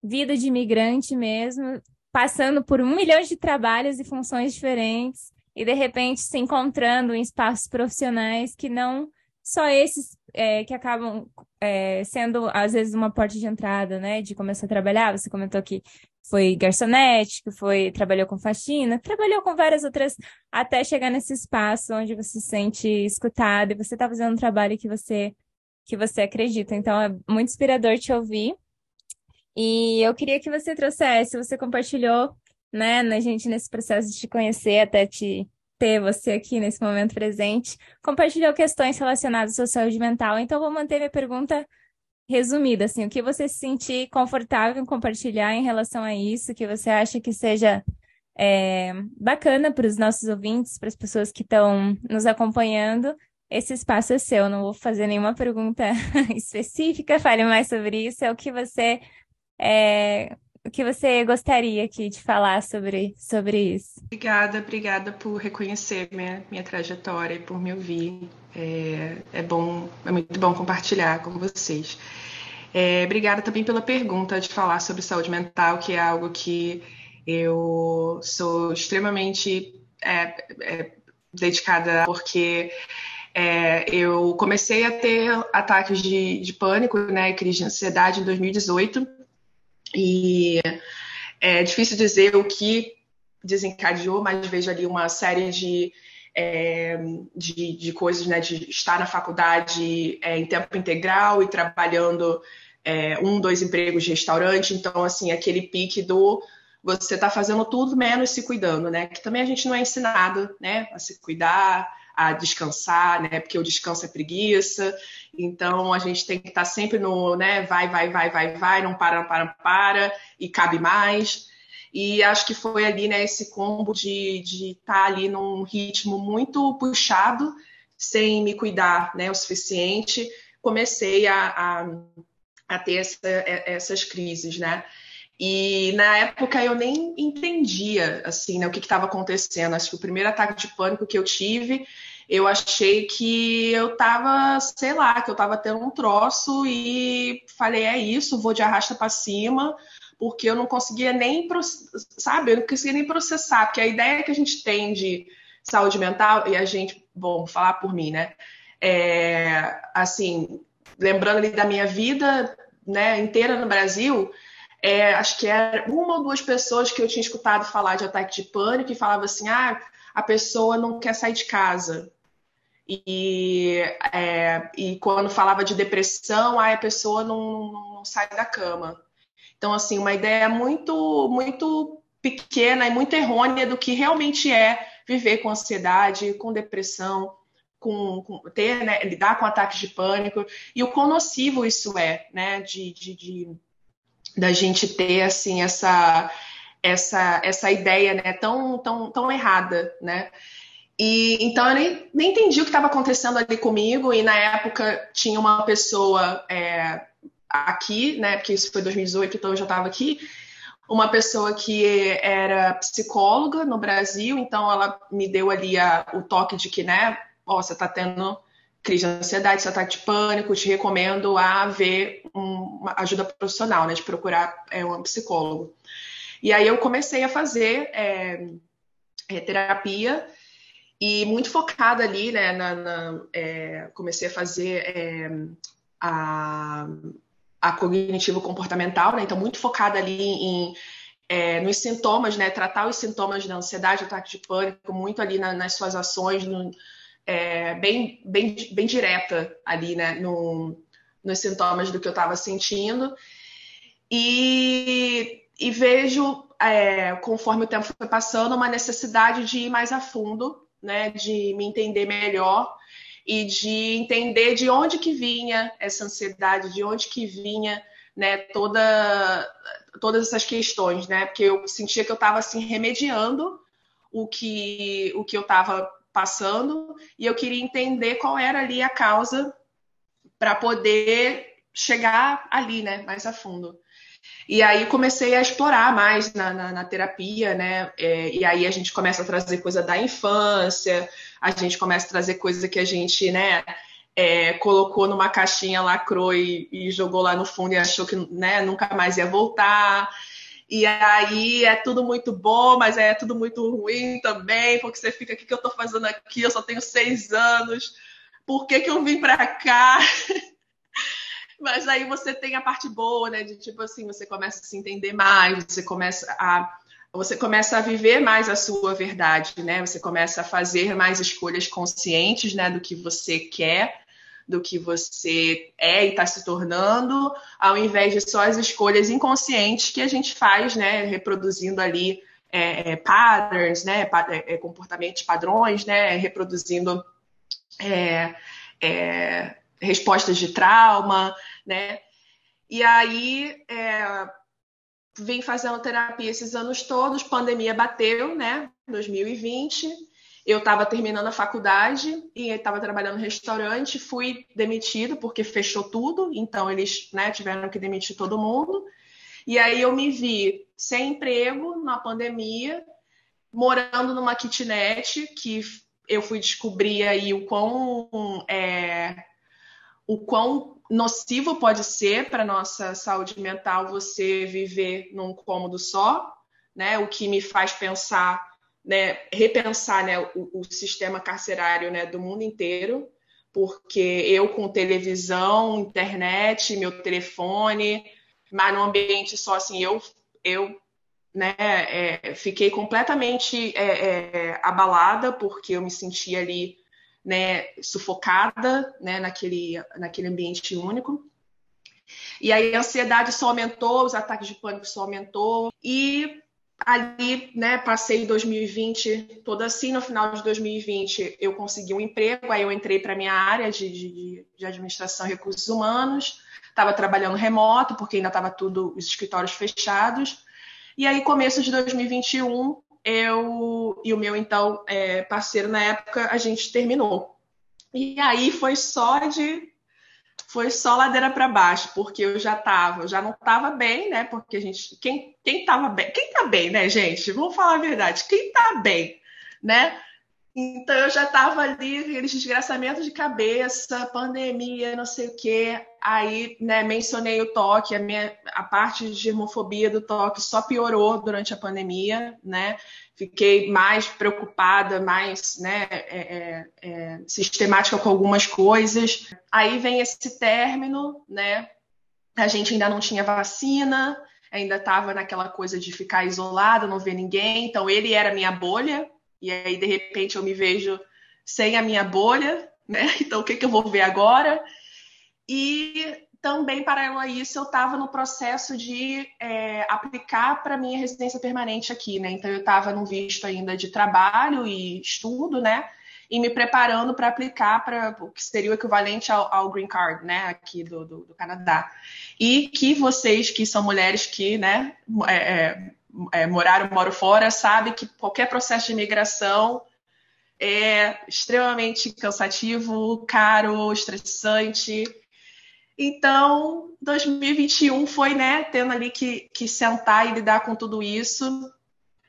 vida de imigrante mesmo, passando por um milhão de trabalhos e funções diferentes e de repente se encontrando em espaços profissionais que não só esses é, que acabam é, sendo às vezes uma porta de entrada, né, de começar a trabalhar. Você comentou que foi garçonete, que foi trabalhou com faxina, trabalhou com várias outras até chegar nesse espaço onde você se sente escutado e você está fazendo um trabalho que você que você acredita. Então é muito inspirador te ouvir. E eu queria que você trouxesse, você compartilhou né, na gente nesse processo de te conhecer, até te ter você aqui nesse momento presente, compartilhou questões relacionadas à saúde mental. Então, vou manter minha pergunta resumida, assim, o que você se sentir confortável em compartilhar em relação a isso, que você acha que seja é, bacana para os nossos ouvintes, para as pessoas que estão nos acompanhando. Esse espaço é seu, não vou fazer nenhuma pergunta específica, fale mais sobre isso, é o que você é, o que você gostaria aqui de falar sobre, sobre isso? Obrigada, obrigada por reconhecer minha, minha trajetória e por me ouvir. É, é bom, é muito bom compartilhar com vocês. É, obrigada também pela pergunta de falar sobre saúde mental, que é algo que eu sou extremamente é, é, dedicada, porque é, eu comecei a ter ataques de, de pânico, né, crise de ansiedade em 2018 e é difícil dizer o que desencadeou, mas vejo ali uma série de, é, de, de, coisas, né, de estar na faculdade é, em tempo integral e trabalhando é, um, dois empregos de restaurante. Então, assim, aquele pique do você está fazendo tudo menos se cuidando, né? Que também a gente não é ensinado, né, a se cuidar, a descansar, né? Porque o descanso é preguiça. Então a gente tem que estar sempre no, né? Vai, vai, vai, vai, vai, não para, não para, não para, e cabe mais. E acho que foi ali, né, esse combo de estar tá ali num ritmo muito puxado, sem me cuidar né, o suficiente, comecei a, a, a ter essa, essas crises, né? E na época eu nem entendia assim, né, o que estava acontecendo. Acho que o primeiro ataque de pânico que eu tive, eu achei que eu estava, sei lá, que eu estava tendo um troço e falei, é isso, vou de arrasta para cima, porque eu não conseguia nem, sabe, eu não conseguia nem processar, porque a ideia que a gente tem de saúde mental, e a gente, bom, falar por mim, né? É, assim, lembrando ali da minha vida né, inteira no Brasil, é, acho que era uma ou duas pessoas que eu tinha escutado falar de ataque de pânico e falava assim, ah, a pessoa não quer sair de casa. E, é, e quando falava de depressão, ah, a pessoa não, não, não sai da cama. Então, assim, uma ideia muito, muito pequena e muito errônea do que realmente é viver com ansiedade, com depressão, com, com ter, né, lidar com ataques de pânico e o quão nocivo isso é, né, de, de, de da gente ter assim essa essa essa ideia, né, tão tão tão errada, né? E então eu nem, nem entendi o que estava acontecendo ali comigo e na época tinha uma pessoa é, aqui, né? Porque isso foi 2018, então eu já estava aqui. Uma pessoa que era psicóloga no Brasil, então ela me deu ali a, o toque de que, né? Ó, você está tendo crise de ansiedade, você está de pânico, te recomendo a ver um, uma ajuda profissional, né? De procurar é, um psicólogo. E aí eu comecei a fazer é, é, terapia e muito focada ali, né? Na, na, é, comecei a fazer é, a a cognitivo-comportamental, né? Então, muito focada ali em, é, nos sintomas, né? Tratar os sintomas da ansiedade, ataque de pânico, muito ali na, nas suas ações, no, é, bem, bem, bem direta ali, né? No, nos sintomas do que eu estava sentindo. E, e vejo, é, conforme o tempo foi passando, uma necessidade de ir mais a fundo, né? De me entender melhor e de entender de onde que vinha essa ansiedade, de onde que vinha né, toda, todas essas questões, né? Porque eu sentia que eu estava assim remediando o que, o que eu estava passando e eu queria entender qual era ali a causa para poder chegar ali, né, mais a fundo. E aí comecei a explorar mais na, na, na terapia, né? É, e aí a gente começa a trazer coisa da infância, a gente começa a trazer coisa que a gente, né, é, colocou numa caixinha, lacrou e, e, jogou lá no fundo e achou que né, nunca mais ia voltar. E aí é tudo muito bom, mas é tudo muito ruim também, porque você fica, o que, que eu estou fazendo aqui? Eu só tenho seis anos, por que, que eu vim para cá? Mas aí você tem a parte boa, né? De tipo assim, você começa a se entender mais, você começa a você começa a viver mais a sua verdade, né? Você começa a fazer mais escolhas conscientes, né, do que você quer, do que você é e está se tornando, ao invés de só as escolhas inconscientes que a gente faz, né, reproduzindo ali é, é patterns, né, é, comportamentos padrões, né, reproduzindo é, é, respostas de trauma, né? E aí é, vim fazendo terapia esses anos todos, pandemia bateu, né? 2020. Eu estava terminando a faculdade e estava trabalhando no restaurante, fui demitido porque fechou tudo, então eles né, tiveram que demitir todo mundo. E aí eu me vi sem emprego na pandemia, morando numa kitnet, que eu fui descobrir aí o quão é, o quão nocivo pode ser para nossa saúde mental você viver num cômodo só, né? O que me faz pensar, né, repensar, né, o, o sistema carcerário, né, do mundo inteiro, porque eu com televisão, internet, meu telefone, mas num ambiente só assim, eu eu né, é, fiquei completamente é, é, abalada porque eu me sentia ali né, sufocada né, naquele, naquele ambiente único. E aí a ansiedade só aumentou, os ataques de pânico só aumentou. E ali, né, passei 2020 toda assim, no final de 2020 eu consegui um emprego, aí eu entrei para minha área de, de, de administração e recursos humanos, estava trabalhando remoto, porque ainda estava tudo, os escritórios fechados, e aí começo de 2021, eu e o meu então é, parceiro na época, a gente terminou. E aí foi só de foi só ladeira para baixo, porque eu já estava, já não estava bem, né? Porque a gente, quem quem estava bem, quem está bem, né, gente? Vamos falar a verdade, quem está bem, né? Então eu já estava ali, aqueles desgraçamentos de cabeça, pandemia, não sei o quê. Aí, né, mencionei o toque, a, minha, a parte de germofobia do toque só piorou durante a pandemia, né? Fiquei mais preocupada, mais né, é, é, é, sistemática com algumas coisas. Aí vem esse término, né? A gente ainda não tinha vacina, ainda estava naquela coisa de ficar isolado, não ver ninguém. Então ele era minha bolha, e aí de repente eu me vejo sem a minha bolha, né? Então o que, que eu vou ver agora? E também, paralelo a isso, eu estava no processo de é, aplicar para minha residência permanente aqui, né? Então eu estava no visto ainda de trabalho e estudo, né? E me preparando para aplicar para o que seria o equivalente ao, ao green card, né? Aqui do, do, do, Canadá. E que vocês que são mulheres que, né? É, é, é, moraram, moram fora, sabe que qualquer processo de imigração é extremamente cansativo, caro, estressante. Então, 2021 foi, né, tendo ali que, que sentar e lidar com tudo isso.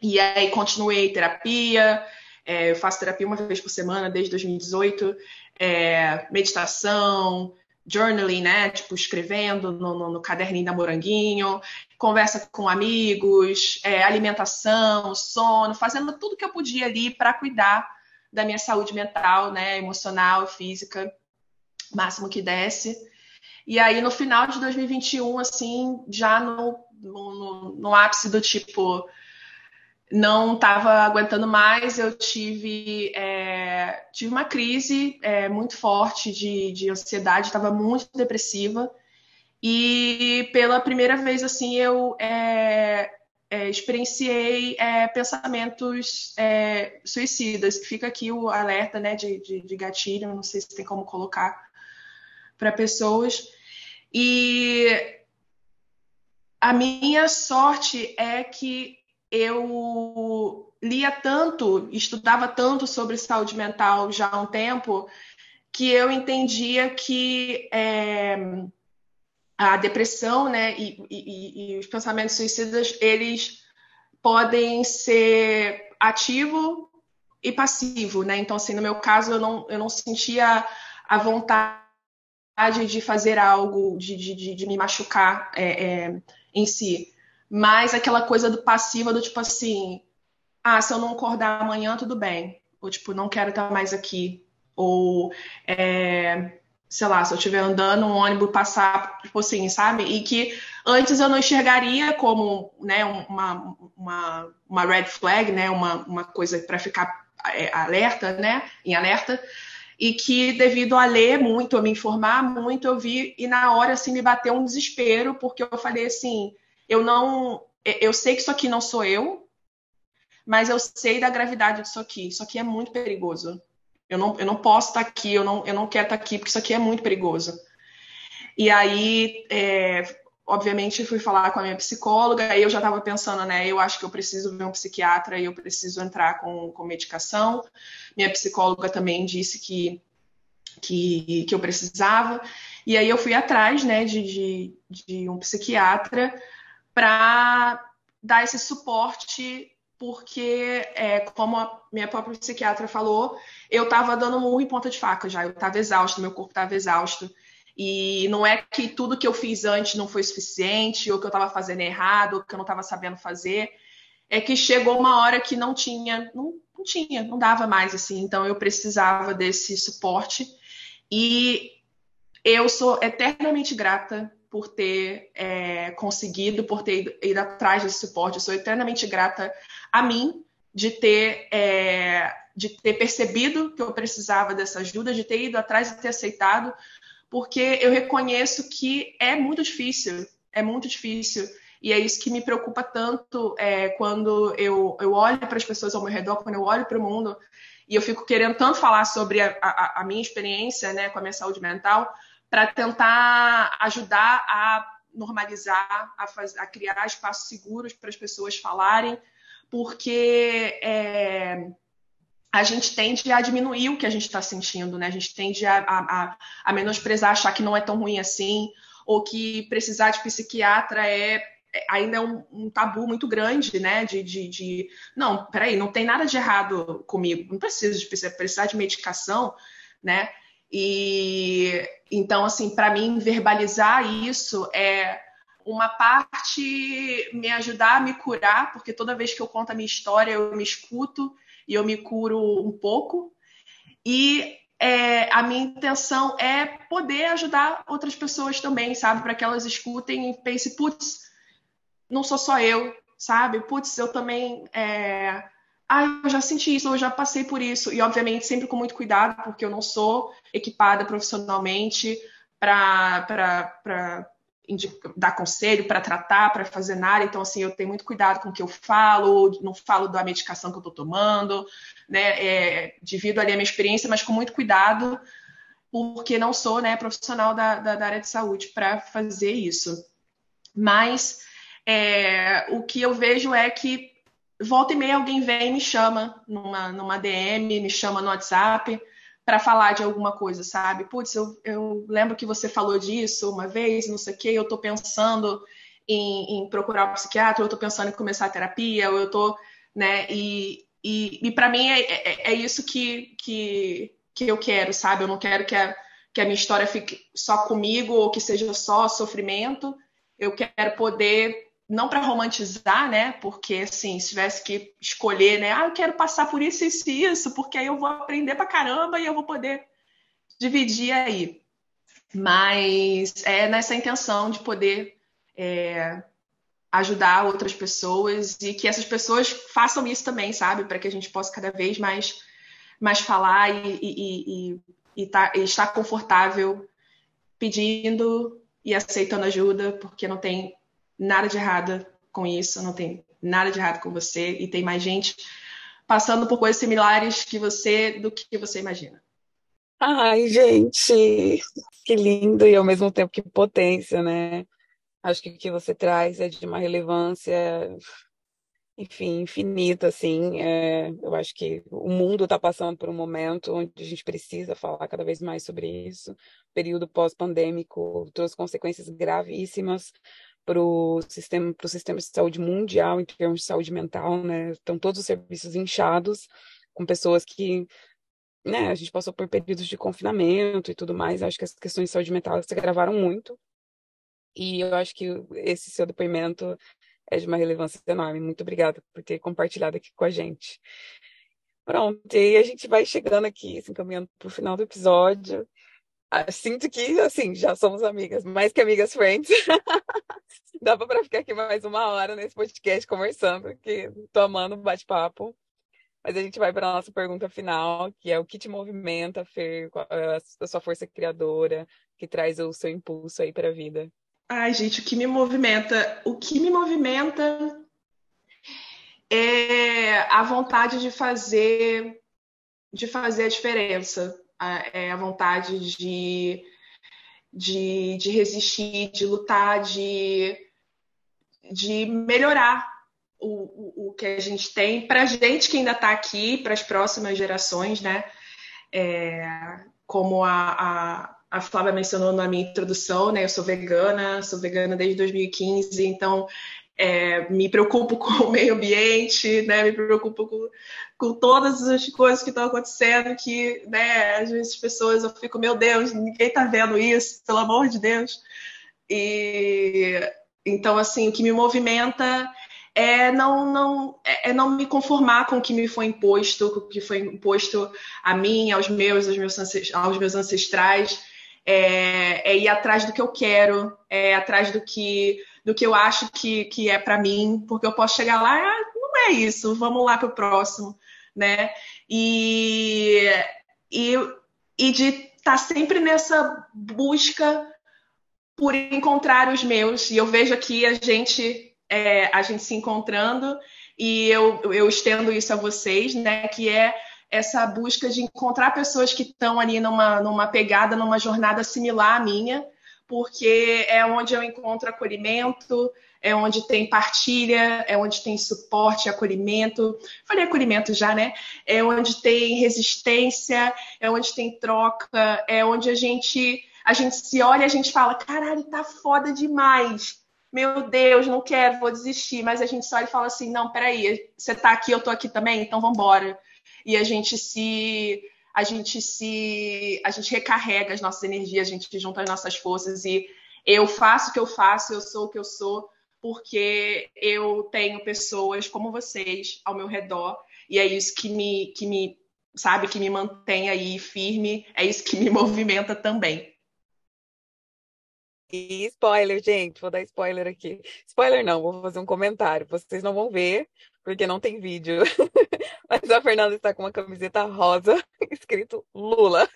E aí continuei terapia, é, eu faço terapia uma vez por semana desde 2018, é, meditação, journaling, né? Tipo, escrevendo no, no, no, caderninho da Moranguinho, conversa com amigos, é, alimentação, sono, fazendo tudo que eu podia ali para cuidar da minha saúde mental, né? Emocional, física, máximo que desse. E aí, no final de 2021, assim, já no, no, no ápice do tipo, não estava aguentando mais, eu tive, é, tive uma crise é, muito forte de, de ansiedade, estava muito depressiva. E pela primeira vez, assim, eu é, é experienciei é, pensamentos é, suicidas. Fica aqui o alerta né, de, de, de gatilho, não sei se tem como colocar para pessoas. E a minha sorte é que eu lia tanto, estudava tanto sobre saúde mental já há um tempo, que eu entendia que é, a depressão né, e, e, e, os pensamentos suicidas, eles podem ser ativo e passivo, né? Então, assim, no meu caso, eu não, eu não sentia a vontade de fazer algo, de, de, de me machucar é, é, em si. Mas aquela coisa do passiva, do tipo assim, ah, se eu não acordar amanhã, tudo bem. Ou tipo, não quero estar mais aqui. Ou, é, sei lá, se eu estiver andando, um ônibus passar, tipo assim, sabe? E que antes eu não enxergaria como né, uma, uma, uma red flag, né? Uma, uma coisa para ficar é, alerta, né? Em alerta e que devido a ler muito, a me informar muito, eu vi e na hora assim me bateu um desespero porque eu falei assim, eu não, eu sei que isso aqui não sou eu, mas eu sei da gravidade disso aqui. Isso aqui é muito perigoso. Eu não, eu não posso estar aqui, eu não, eu não quero estar aqui porque isso aqui é muito perigoso. E aí, é, obviamente, fui falar com a minha psicóloga, aí eu já estava pensando, né? Eu acho que eu preciso ver um psiquiatra e eu preciso entrar com, com medicação. Minha psicóloga também disse que, que, que eu precisava. E aí eu fui atrás, né, de, de, de um psiquiatra para dar esse suporte, porque, é, como a minha própria psiquiatra falou, eu estava dando murro em ponta de faca já, eu estava exausto, meu corpo estava exausto. E não é que tudo que eu fiz antes não foi suficiente, ou que eu estava fazendo errado, ou que eu não estava sabendo fazer. É que chegou uma hora que não tinha, não, não tinha, não dava mais assim. Então eu precisava desse suporte. E eu sou eternamente grata por ter é, conseguido, por ter ido, ido, atrás desse suporte. Eu sou eternamente grata a mim de ter, é, de ter percebido que eu precisava dessa ajuda, de ter ido atrás e ter aceitado, porque eu reconheço que é muito difícil, é muito difícil. E é isso que me preocupa tanto é, quando eu, eu olho para as pessoas ao meu redor, quando eu olho para o mundo, e eu fico querendo tanto falar sobre a, a, a minha experiência né, com a minha saúde mental, para tentar ajudar a normalizar, a, faz, a criar espaços seguros para as pessoas falarem, porque é, a gente tende a diminuir o que a gente está sentindo, né? A gente tende a, a, a, menosprezar, achar que não é tão ruim assim, ou que precisar de psiquiatra é, é ainda é um, um, tabu muito grande, né? De, de, de, não, peraí, não tem nada de errado comigo, não preciso de precisar de medicação, né? E então, assim, para mim, verbalizar isso é uma parte me ajudar a me curar, porque toda vez que eu conto a minha história, eu me escuto e eu me curo um pouco. E é, a minha intenção é poder ajudar outras pessoas também, sabe? Para que elas escutem e pensem, putz, não sou só eu, sabe? Putz, eu também. É... Ah, eu já senti isso, eu já passei por isso. E, obviamente, sempre com muito cuidado, porque eu não sou equipada profissionalmente para dar conselho, para tratar, para fazer nada. Então, assim, eu tenho muito cuidado com o que eu falo, não falo da medicação que eu estou tomando, né? É, divido ali a minha experiência, mas com muito cuidado, porque não sou né, profissional da, da, da área de saúde para fazer isso. Mas é, o que eu vejo é que volta e meia alguém vem e me chama numa, numa DM, me chama no WhatsApp para falar de alguma coisa, sabe? Putz, eu, eu, lembro que você falou disso uma vez, não sei o quê, eu estou pensando em, em, procurar um psiquiatra, eu estou pensando em começar a terapia, eu estou, né? E, e, e para mim é, é, é, isso que, que, que eu quero, sabe? Eu não quero que a, que a minha história fique só comigo ou que seja só sofrimento. Eu quero poder não para romantizar, né? Porque assim, se tivesse que escolher, né? Ah, eu quero passar por isso, isso e isso, porque aí eu vou aprender pra caramba e eu vou poder dividir aí. Mas é nessa intenção de poder é, ajudar outras pessoas e que essas pessoas façam isso também, sabe? Para que a gente possa cada vez mais, mais falar e, e, e, e, tá, e estar confortável pedindo e aceitando ajuda, porque não tem nada de errado com isso, não tem nada de errado com você e tem mais gente passando por coisas similares que você do que você imagina. Ai, gente, que lindo e ao mesmo tempo que potência, né? Acho que o que você traz é de uma relevância, enfim, infinita, assim. É, eu acho que o mundo está passando por um momento onde a gente precisa falar cada vez mais sobre isso. O período pós-pandêmico trouxe consequências gravíssimas para o sistema, sistema de saúde mundial em termos de saúde mental, né? Estão todos os serviços inchados, com pessoas que, né, a gente passou por períodos de confinamento e tudo mais. Acho que as questões de saúde mental se agravaram muito. E eu acho que esse seu depoimento é de uma relevância enorme. Muito obrigada por ter compartilhado aqui com a gente. Pronto, e a gente vai chegando aqui, se encaminhando para o final do episódio. Ah, sinto que, assim, já somos amigas, mais que amigas friends. Dá para ficar aqui mais uma hora nesse podcast conversando, que tô amando bate-papo. Mas a gente vai para a nossa pergunta final, que é o que te movimenta, Fer, a sua força criadora, que traz o seu impulso aí para a vida. Ai, gente, o que me movimenta? O que me movimenta é a vontade de fazer de fazer a diferença a, é a vontade de, de, de resistir, de lutar, de, de melhorar o, o, o que a gente tem para a gente que ainda está aqui, para as próximas gerações, né? É, como a, a, a Flávia mencionou na minha introdução, né? Eu sou vegana, sou vegana desde 2015, então é, me preocupo com o meio ambiente, né? Me preocupo com, com todas as coisas que estão acontecendo, que, né, às vezes as pessoas eu fico, meu Deus, ninguém está vendo isso, pelo amor de Deus. E então, assim, o que me movimenta é não, não, é, é não me conformar com o que me foi imposto, com o que foi imposto a mim, aos meus, aos meus, aos meus ancestrais, é, é ir atrás do que eu quero, é atrás do que do que eu acho que, que é para mim, porque eu posso chegar lá, ah, não é isso, vamos lá para o próximo, né? E, e, e de estar tá sempre nessa busca por encontrar os meus. E eu vejo aqui a gente é, a gente se encontrando e eu, eu estendo isso a vocês, né? Que é essa busca de encontrar pessoas que estão ali numa, numa pegada, numa jornada similar à minha, porque é onde eu encontro acolhimento, é onde tem partilha, é onde tem suporte, acolhimento. Falei acolhimento já, né? É onde tem resistência, é onde tem troca, é onde a gente a gente se olha e a gente fala, caralho, tá foda demais. Meu Deus, não quero, vou desistir. Mas a gente só olha e fala assim, não, peraí, você tá aqui, eu tô aqui também, então vambora. E a gente se a gente se a gente recarrega as nossas energias, a gente junta as nossas forças e eu faço o que eu faço, eu sou o que eu sou, porque eu tenho pessoas como vocês ao meu redor e é isso que me que me sabe que me mantém aí firme, é isso que me movimenta também. E spoiler, gente, vou dar spoiler aqui. Spoiler não, vou fazer um comentário. Vocês não vão ver, porque não tem vídeo. Mas a Fernanda está com uma camiseta rosa escrito Lula.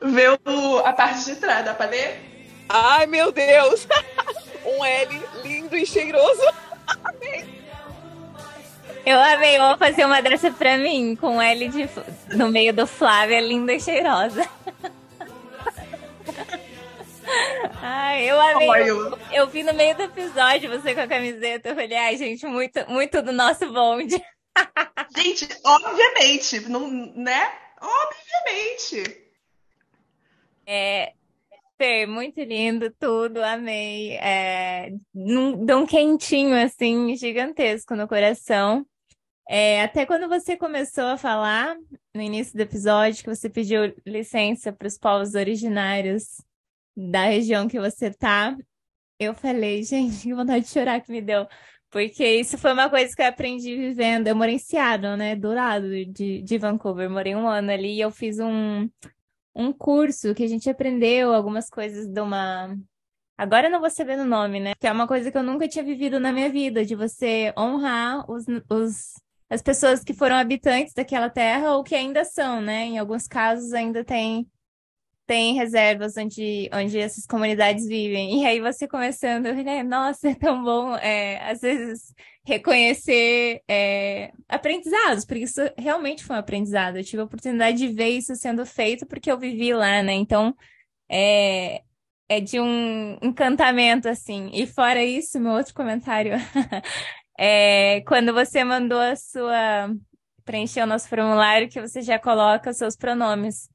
Vê o, a parte de trás, dá pra ler? Ai, meu Deus! Um L lindo e cheiroso. Amei. Eu amei, vou fazer uma dessa pra mim, com L de, no meio do Flávia, linda e cheirosa. Ai, eu amei. Eu, eu vi no meio do episódio você com a camiseta. Eu falei, ai, gente, muito, muito do nosso bonde. Gente, obviamente, não, né? Obviamente. É, Fer, muito lindo tudo, amei. É, de um quentinho, assim, gigantesco no coração. É, até quando você começou a falar no início do episódio que você pediu licença para os povos originários da região que você tá, eu falei, gente, que vontade de chorar que me deu. Porque isso foi uma coisa que eu aprendi vivendo. Eu morei em Seattle, né? Do lado de, de Vancouver. Morei um ano ali e eu fiz um, um curso que a gente aprendeu algumas coisas de uma. Agora eu não vou saber o nome, né? Que é uma coisa que eu nunca tinha vivido na minha vida, de você honrar os, os, as pessoas que foram habitantes daquela terra ou que ainda são, né? Em alguns casos ainda tem tem reservas onde, onde essas comunidades vivem. E aí você começando, né? Nossa, é tão bom, é, às vezes, reconhecer é, aprendizados, porque isso realmente foi um aprendizado. Eu tive a oportunidade de ver isso sendo feito porque eu vivi lá, né? Então, é, é de um encantamento, assim. E fora isso, meu outro comentário é quando você mandou a sua preencher o nosso formulário, que você já coloca os seus pronomes.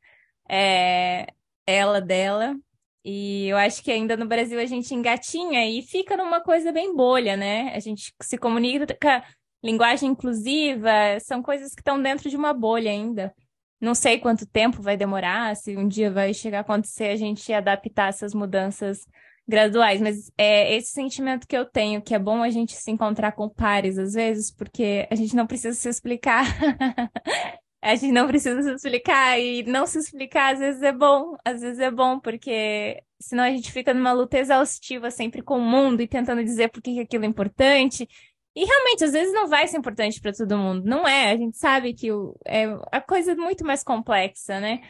É, ela dela. E eu acho que ainda no Brasil a gente engatinha e fica numa coisa bem bolha, né? A gente se comunica, linguagem inclusiva, são coisas que estão dentro de uma bolha ainda. Não sei quanto tempo vai demorar, se um dia vai chegar a acontecer a gente adaptar essas mudanças graduais, mas é esse sentimento que eu tenho, que é bom a gente se encontrar com pares às vezes, porque a gente não precisa se explicar. a gente não precisa se explicar e não se explicar às vezes é bom, às vezes é bom, porque senão a gente fica numa luta exaustiva sempre com o mundo e tentando dizer por que aquilo é importante. E realmente, às vezes não vai ser importante para todo mundo, não é? A gente sabe que o, é a coisa é muito mais complexa, né?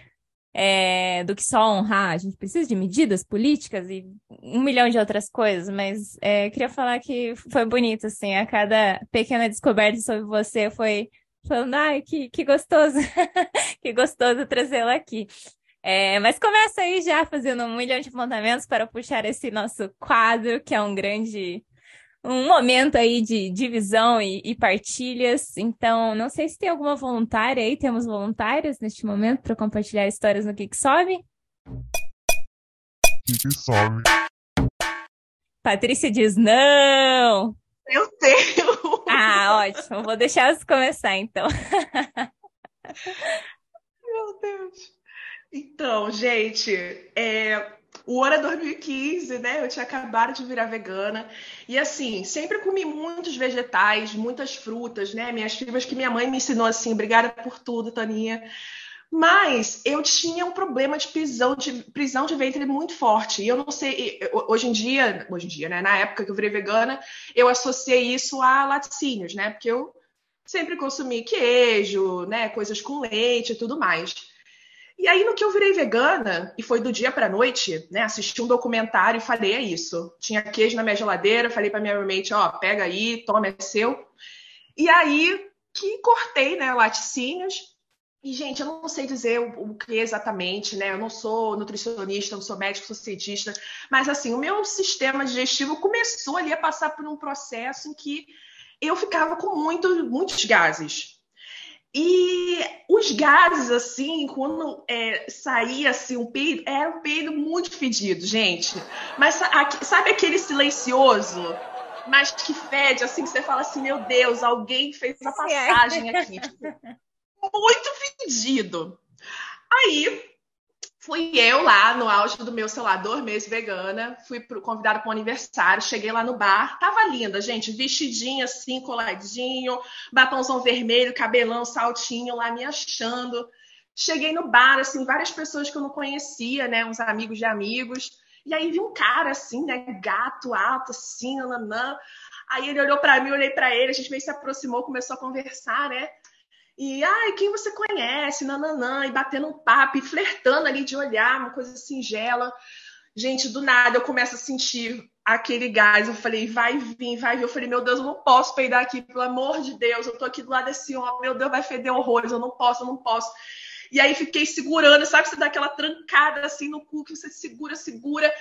É, do que só honrar. A gente precisa de medidas políticas e um milhão de outras coisas, mas é, queria falar que foi bonito, assim, a cada pequena descoberta sobre você foi falando, ai, que, que gostoso, que gostoso trazê-la aqui. É, mas começa aí já fazendo um milhão de apontamentos para puxar esse nosso quadro, que é um grande, um momento aí de divisão e, e partilhas. Então, não sei se tem alguma voluntária aí, temos voluntárias neste momento para compartilhar histórias no que sobe? Sobe? Patrícia diz não! Eu tenho! Ah, ótimo. Vou deixar você começar, então. Meu Deus. Então, gente, é, o ano é 2015, né? Eu tinha acabado de virar vegana. E assim, sempre comi muitos vegetais, muitas frutas, né? Minhas filhas que minha mãe me ensinou assim, obrigada por tudo, Taninha. Mas eu tinha um problema de prisão de, prisão de ventre muito forte. E eu não sei, hoje em dia, hoje em dia, né? Na época que eu virei vegana, eu associei isso a laticínios, né? Porque eu sempre consumi queijo, né? Coisas com leite e tudo mais. E aí, no que eu virei vegana, e foi do dia pra noite, né? Assisti um documentário e falei: é isso. Tinha queijo na minha geladeira, falei pra minha roommate: ó, pega aí, toma, é seu. E aí que cortei, né, laticínios. E, gente, eu não sei dizer o, o que exatamente, né? Eu não sou nutricionista, não sou médico, sou cientista, mas assim, o meu sistema digestivo começou ali a passar por um processo em que eu ficava com muito, muitos gases. E os gases, assim, quando é, saía assim, um peido, era um peido muito fedido, gente. Mas sabe aquele silencioso, mas que fede, assim, que você fala assim, meu Deus, alguém fez a passagem aqui. Muito fedido. Aí Fui eu lá no auge do meu, sei meses vegana. Fui convidada para um aniversário. Cheguei lá no bar. Tava linda, gente. Vestidinha assim, coladinho, batomzão vermelho, cabelão, saltinho lá me achando. Cheguei no bar, assim, várias pessoas que eu não conhecia, né? Uns amigos de amigos. E aí vi um cara assim, né? Gato, alto, assim, nananã. Aí ele olhou para mim, eu olhei para ele, a gente meio se aproximou, começou a conversar, né? E, ai, quem você conhece? Nananã, e batendo um papo, e flertando ali de olhar, uma coisa singela. Gente, do nada eu começo a sentir aquele gás. Eu falei, vai vir, vai vir. Eu falei, meu Deus, eu não posso peidar aqui, pelo amor de Deus. Eu tô aqui do lado desse homem, meu Deus, vai feder horrores. Eu não posso, eu não posso. E aí fiquei segurando, sabe? Você dá aquela trancada assim no cu, que você segura, segura.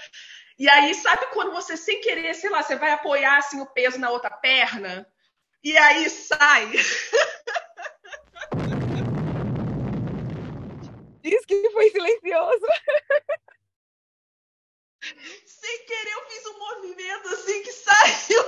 E aí, sabe quando você, sem querer, sei lá, você vai apoiar assim o peso na outra perna? E aí sai. Diz que foi silencioso. Sem querer, eu fiz um movimento assim que saiu.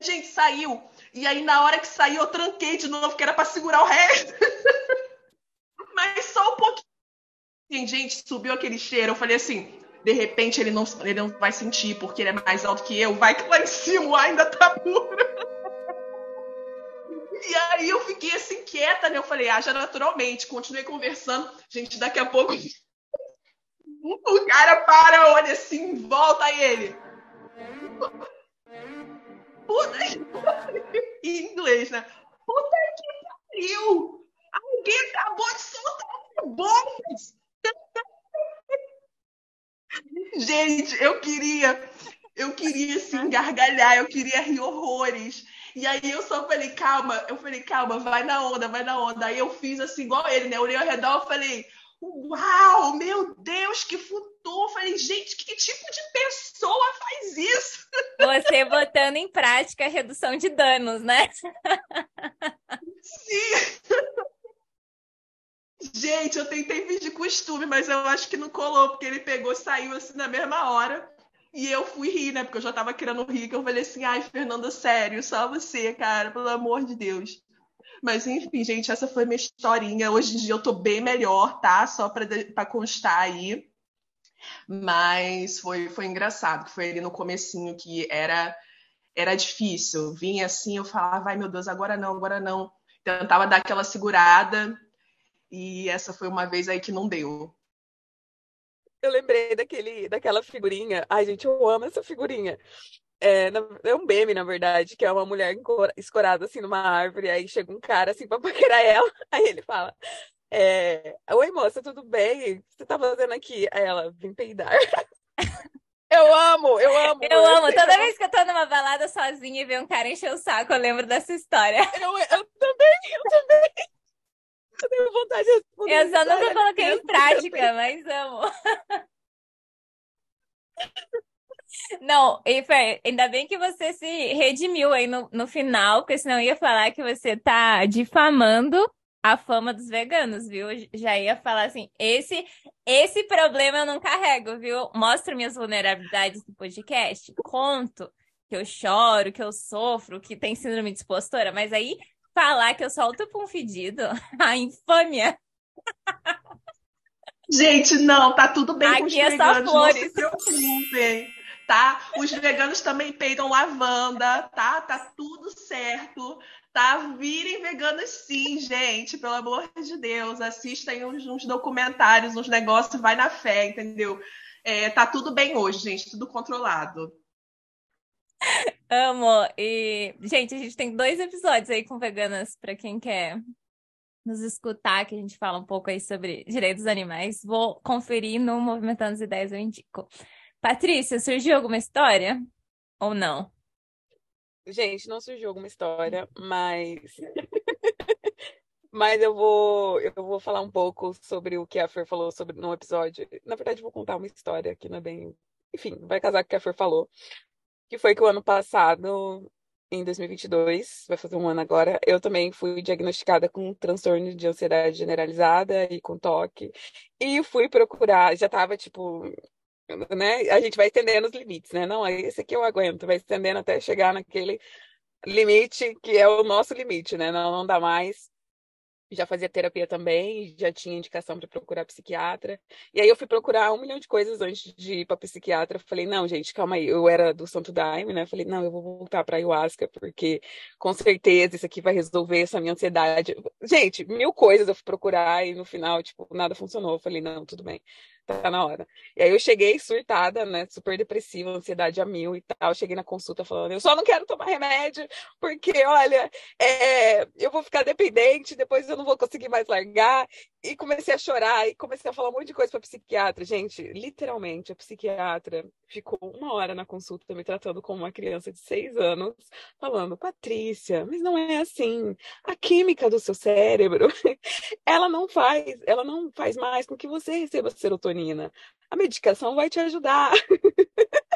Gente, saiu. E aí, na hora que saiu, eu tranquei de novo, que era para segurar o resto. Mas só um pouquinho. Gente, subiu aquele cheiro. Eu falei assim: de repente ele não, ele não vai sentir, porque ele é mais alto que eu. Vai que lá em cima ainda tá puro. E aí eu fiquei assim quieta, né? Eu falei, ah, já naturalmente, continuei conversando. Gente, daqui a pouco o cara para, olha assim, volta ele. Puta em inglês, né? Puta que pariu! Alguém acabou de soltar bombas! Gente, eu queria, eu queria assim, gargalhar, eu queria rir horrores. E aí eu só falei, calma, eu falei, calma, vai na onda, vai na onda. Aí eu fiz assim, igual ele, né? Eu olhei ao redor e falei, uau, meu Deus, que futuro! Falei, gente, que tipo de pessoa faz isso? Você botando em prática a redução de danos, né? Sim! Gente, eu tentei vir de costume, mas eu acho que não colou, porque ele pegou saiu assim na mesma hora. E eu fui rir, né? Porque eu já tava querendo rir, que eu falei assim, ai, Fernanda, sério, só você, cara, pelo amor de Deus. Mas enfim, gente, essa foi minha historinha. Hoje em dia eu tô bem melhor, tá? Só pra constar aí. Mas foi, foi engraçado, que foi ali no comecinho que era era difícil. Vinha assim, eu falava, ai meu Deus, agora não, agora não. Tentava dar aquela segurada. E essa foi uma vez aí que não deu. Eu lembrei daquele, daquela figurinha. Ai, gente, eu amo essa figurinha. É, é um meme, na verdade, que é uma mulher escorada assim numa árvore, aí chega um cara assim pra paquerar ela, aí ele fala: é, Oi, moça, tudo bem? O que você tá fazendo aqui? Aí ela, vim peidar. Eu amo, eu amo. Eu amo. Toda vez que eu tô numa balada sozinha e ver um cara encher o saco, eu lembro dessa história. Eu, eu também, eu também. Eu tenho vontade de responder. Eu só nunca coloquei em prática, mas amo. Não, e ainda bem que você se redimiu aí no, no final, porque senão eu ia falar que você tá difamando a fama dos veganos, viu? Já ia falar assim, esse esse problema eu não carrego, viu? Mostro minhas vulnerabilidades no podcast, conto que eu choro, que eu sofro, que tem síndrome de expostora, mas aí falar que eu solto um fedido, a infâmia. Gente, não, tá tudo bem Aqui com os é veganos, não se preocupem, tá? Os veganos também peidam lavanda, tá? Tá tudo certo, tá? Virem veganos sim, gente, pelo amor de Deus. Assistem uns, uns documentários, uns negócios, vai na fé, entendeu? É, tá tudo bem hoje, gente, tudo controlado. Amo. E, gente, a gente tem dois episódios aí com veganas para quem quer nos escutar, que a gente fala um pouco aí sobre direitos animais, vou conferir no Movimentando as Ideias eu indico. Patrícia, surgiu alguma história? Ou não? Gente, não surgiu alguma história, mas mas eu vou eu vou falar um pouco sobre o que a Fer falou sobre no episódio. Na verdade, vou contar uma história que não é bem, enfim, vai casar com o que a Fer falou, que foi que o ano passado, em 2022, vai fazer um ano agora, eu também fui diagnosticada com transtorno de ansiedade generalizada e com toque. E fui procurar, já tava tipo né? A gente vai estendendo os limites, né? Não, esse aqui eu aguento, vai estendendo até chegar naquele limite que é o nosso limite, né? Não, não dá mais já fazia terapia também, já tinha indicação para procurar psiquiatra. E aí eu fui procurar um milhão de coisas antes de ir para psiquiatra. Falei, não, gente, calma aí. Eu era do Santo Daime, né? Falei, não, eu vou voltar para ayahuasca, porque com certeza isso aqui vai resolver essa minha ansiedade. Gente, mil coisas eu fui procurar e no final, tipo, nada funcionou. falei, não, tudo bem tá na hora. E aí eu cheguei surtada, né, super depressiva, ansiedade a mil e tal. Cheguei na consulta falando, eu só não quero tomar remédio, porque, olha, é, eu vou ficar dependente, depois eu não vou conseguir mais largar. E comecei a chorar e comecei a falar um monte de coisa para psiquiatra. Gente, literalmente, a psiquiatra ficou uma hora na consulta me tratando como uma criança de seis anos, falando, Patrícia, mas não é assim. A química do seu cérebro, ela não faz, ela não faz mais com que você receba serotonina. A medicação vai te ajudar.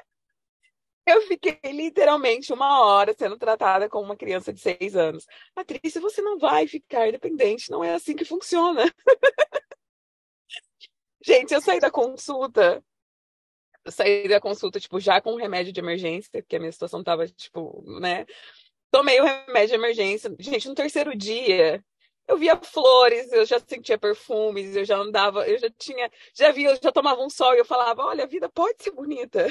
Eu fiquei literalmente uma hora sendo tratada como uma criança de seis anos. Patrícia, você não vai ficar independente, não é assim que funciona. Gente, eu saí da consulta. Eu saí da consulta, tipo, já com remédio de emergência, porque a minha situação tava, tipo, né? Tomei o remédio de emergência. Gente, no terceiro dia, eu via flores, eu já sentia perfumes, eu já andava, eu já tinha, já via, eu já tomava um sol e eu falava, olha, a vida pode ser bonita.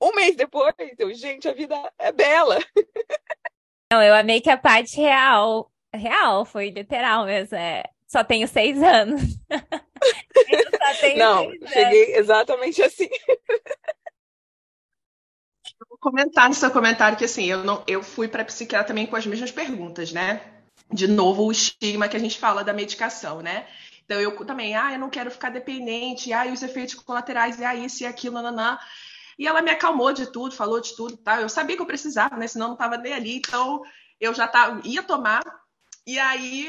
Um mês depois, eu, gente, a vida é bela. Não, eu amei que a parte real, real, foi literal mesmo. É, só tenho seis anos. tenho Não, seis cheguei anos. exatamente assim. Vou comentar no seu comentário que assim, eu não, eu fui para psiquiatra também com as mesmas perguntas, né? De novo, o estigma que a gente fala da medicação, né? Então eu também, ah, eu não quero ficar dependente, ah, e os efeitos colaterais, e ah, isso e aquilo, nananã. E ela me acalmou de tudo, falou de tudo, tá? Eu sabia que eu precisava, né? Senão não estava nem ali. Então eu já tava, ia tomar. E aí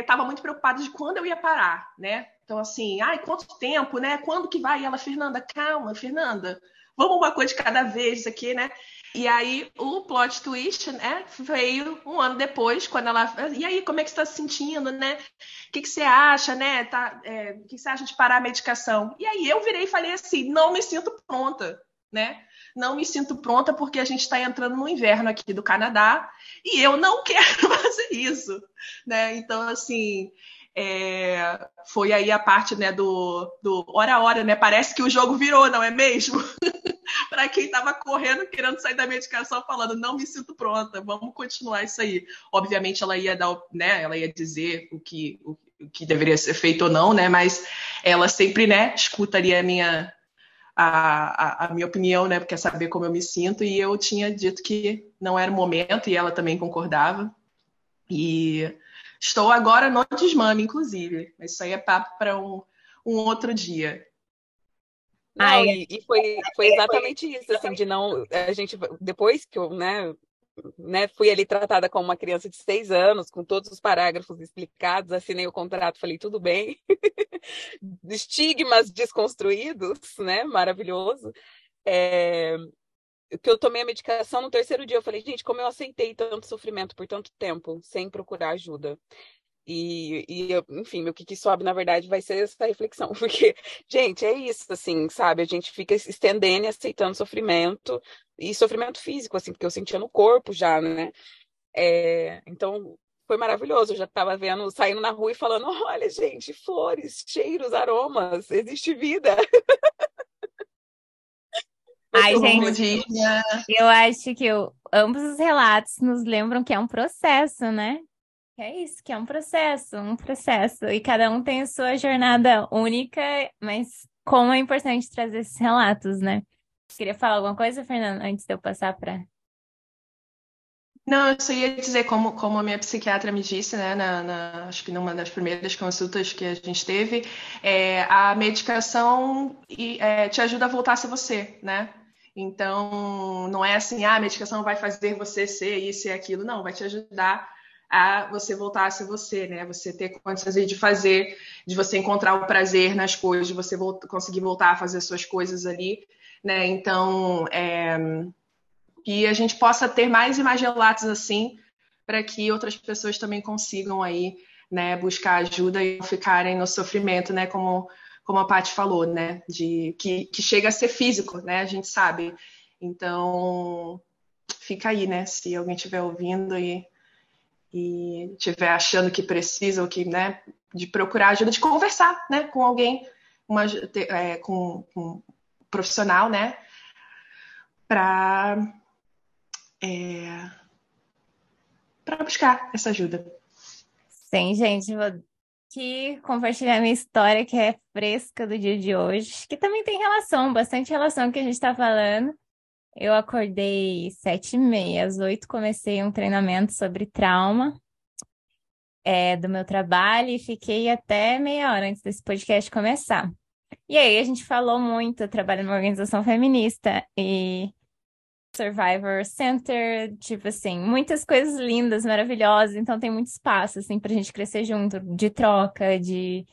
estava é, muito preocupada de quando eu ia parar, né? Então assim, ai, quanto tempo, né? Quando que vai? E ela, Fernanda, calma, Fernanda. Vamos uma coisa de cada vez aqui, né? E aí o plot twist, né, veio um ano depois, quando ela. E aí, como é que você está se sentindo, né? O que, que você acha, né? Tá, é, o que você acha de parar a medicação? E aí eu virei e falei assim: não me sinto pronta né? Não me sinto pronta porque a gente está entrando no inverno aqui do Canadá e eu não quero fazer isso, né? Então, assim, é, foi aí a parte né, do, do hora a hora, né? Parece que o jogo virou, não é mesmo? Para quem estava correndo, querendo sair da medicação, falando, não me sinto pronta, vamos continuar isso aí. Obviamente, ela ia dar, né? Ela ia dizer o que, o, o que deveria ser feito ou não, né? Mas ela sempre, né, escutaria a minha a, a, a, minha opinião, né? Quer saber como eu me sinto, e eu tinha dito que não era o momento, e ela também concordava. E estou agora no desmame, inclusive. Mas isso aí é papo para um, um outro dia. Não, e, e foi, foi exatamente isso, assim, de não. A gente, depois que eu, né, né, fui ali tratada como uma criança de seis anos, com todos os parágrafos explicados, assinei o contrato, falei, tudo bem. Estigmas desconstruídos, né? Maravilhoso. É, que eu tomei a medicação no terceiro dia, eu falei, gente, como eu aceitei tanto sofrimento por tanto tempo, sem procurar ajuda. E, e enfim, o que, que sobe, na verdade, vai ser essa reflexão. Porque, gente, é isso, assim, sabe? A gente fica estendendo e aceitando sofrimento, e sofrimento físico, assim, porque eu sentia no corpo já, né? É, então, foi maravilhoso. Eu já estava vendo, saindo na rua e falando: olha, gente, flores, cheiros, aromas, existe vida. Ai, gente, eu acho que eu, ambos os relatos nos lembram que é um processo, né? É isso, que é um processo, um processo. E cada um tem a sua jornada única, mas como é importante trazer esses relatos, né? Queria falar alguma coisa, Fernanda, antes de eu passar para. Não, eu só ia dizer, como, como a minha psiquiatra me disse, né, na, na, acho que numa das primeiras consultas que a gente teve, é, a medicação é, te ajuda a voltar a ser você, né? Então, não é assim, ah, a medicação vai fazer você ser isso e aquilo. Não, vai te ajudar a você voltar a ser você, né? Você ter condições de fazer, de você encontrar o prazer nas coisas, de você voltar, conseguir voltar a fazer suas coisas ali, né? Então, é, que a gente possa ter mais e mais relatos assim, para que outras pessoas também consigam aí, né, buscar ajuda e não ficarem no sofrimento, né, como como a Paty falou, né? De que, que chega a ser físico, né? A gente sabe. Então, fica aí, né? Se alguém estiver ouvindo e e estiver achando que precisa ou que, né, de procurar ajuda, de conversar, né, com alguém, uma, é, com, com um profissional, né, para é, para buscar essa ajuda. Sim, gente, vou aqui compartilhar minha história, que é fresca do dia de hoje, que também tem relação, bastante relação que a gente está falando. Eu acordei sete e meia, às oito comecei um treinamento sobre trauma é, do meu trabalho e fiquei até meia hora antes desse podcast começar. E aí a gente falou muito, eu trabalho numa organização feminista e Survivor Center, tipo assim, muitas coisas lindas, maravilhosas, então tem muito espaço, assim, pra gente crescer junto, de troca, de,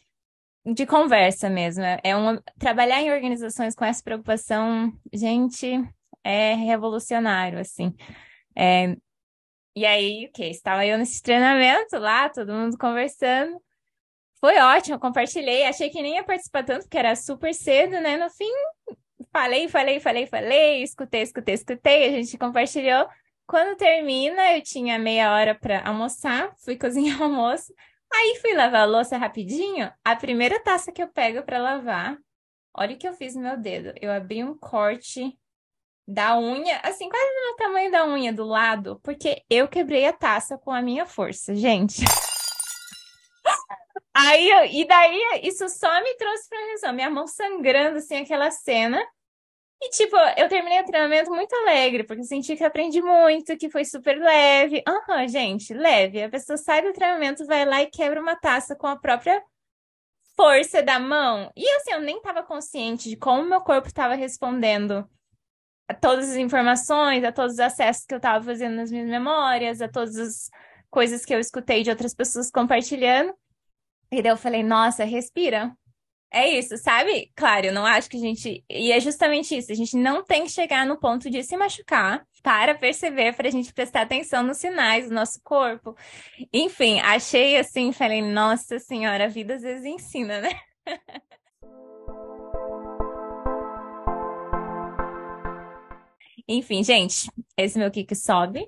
de conversa mesmo. É uma, trabalhar em organizações com essa preocupação, gente, é revolucionário, assim. É, e aí, o que? Estava eu nesse treinamento lá, todo mundo conversando. Foi ótimo, compartilhei. Achei que nem ia participar tanto, porque era super cedo, né? No fim, falei, falei, falei, falei, escutei, escutei, escutei, a gente compartilhou. Quando termina, eu tinha meia hora para almoçar, fui cozinhar almoço. Aí fui lavar a louça rapidinho. A primeira taça que eu pego para lavar, olha o que eu fiz no meu dedo. Eu abri um corte da unha, assim, quase no tamanho da unha do lado, porque eu quebrei a taça com a minha força, gente. Aí, e daí, isso só me trouxe pra atenção. Minha mão sangrando, assim, aquela cena. E, tipo, eu terminei o treinamento muito alegre, porque senti que aprendi muito, que foi super leve. Aham, uhum, gente, leve. A pessoa sai do treinamento, vai lá e quebra uma taça com a própria força da mão. E, assim, eu nem estava consciente de como meu corpo estava respondendo a todas as informações, a todos os acessos que eu estava fazendo nas minhas memórias, a todas as coisas que eu escutei de outras pessoas compartilhando. E daí eu falei, nossa, respira. É isso, sabe? Claro, eu não acho que a gente. E é justamente isso, a gente não tem que chegar no ponto de se machucar para perceber, para a gente prestar atenção nos sinais do nosso corpo. Enfim, achei assim, falei, nossa senhora, a vida às vezes ensina, né? Enfim, gente, esse meu kick sobe.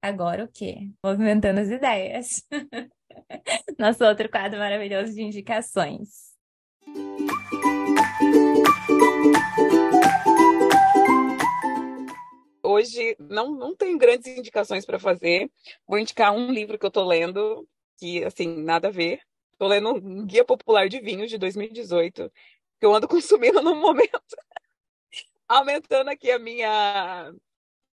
Agora o quê? Movimentando as ideias. Nosso outro quadro maravilhoso de indicações. Hoje não, não tenho grandes indicações para fazer. Vou indicar um livro que eu estou lendo, que, assim, nada a ver. Estou lendo um Guia Popular de Vinhos de 2018, que eu ando consumindo no momento. Aumentando aqui a minha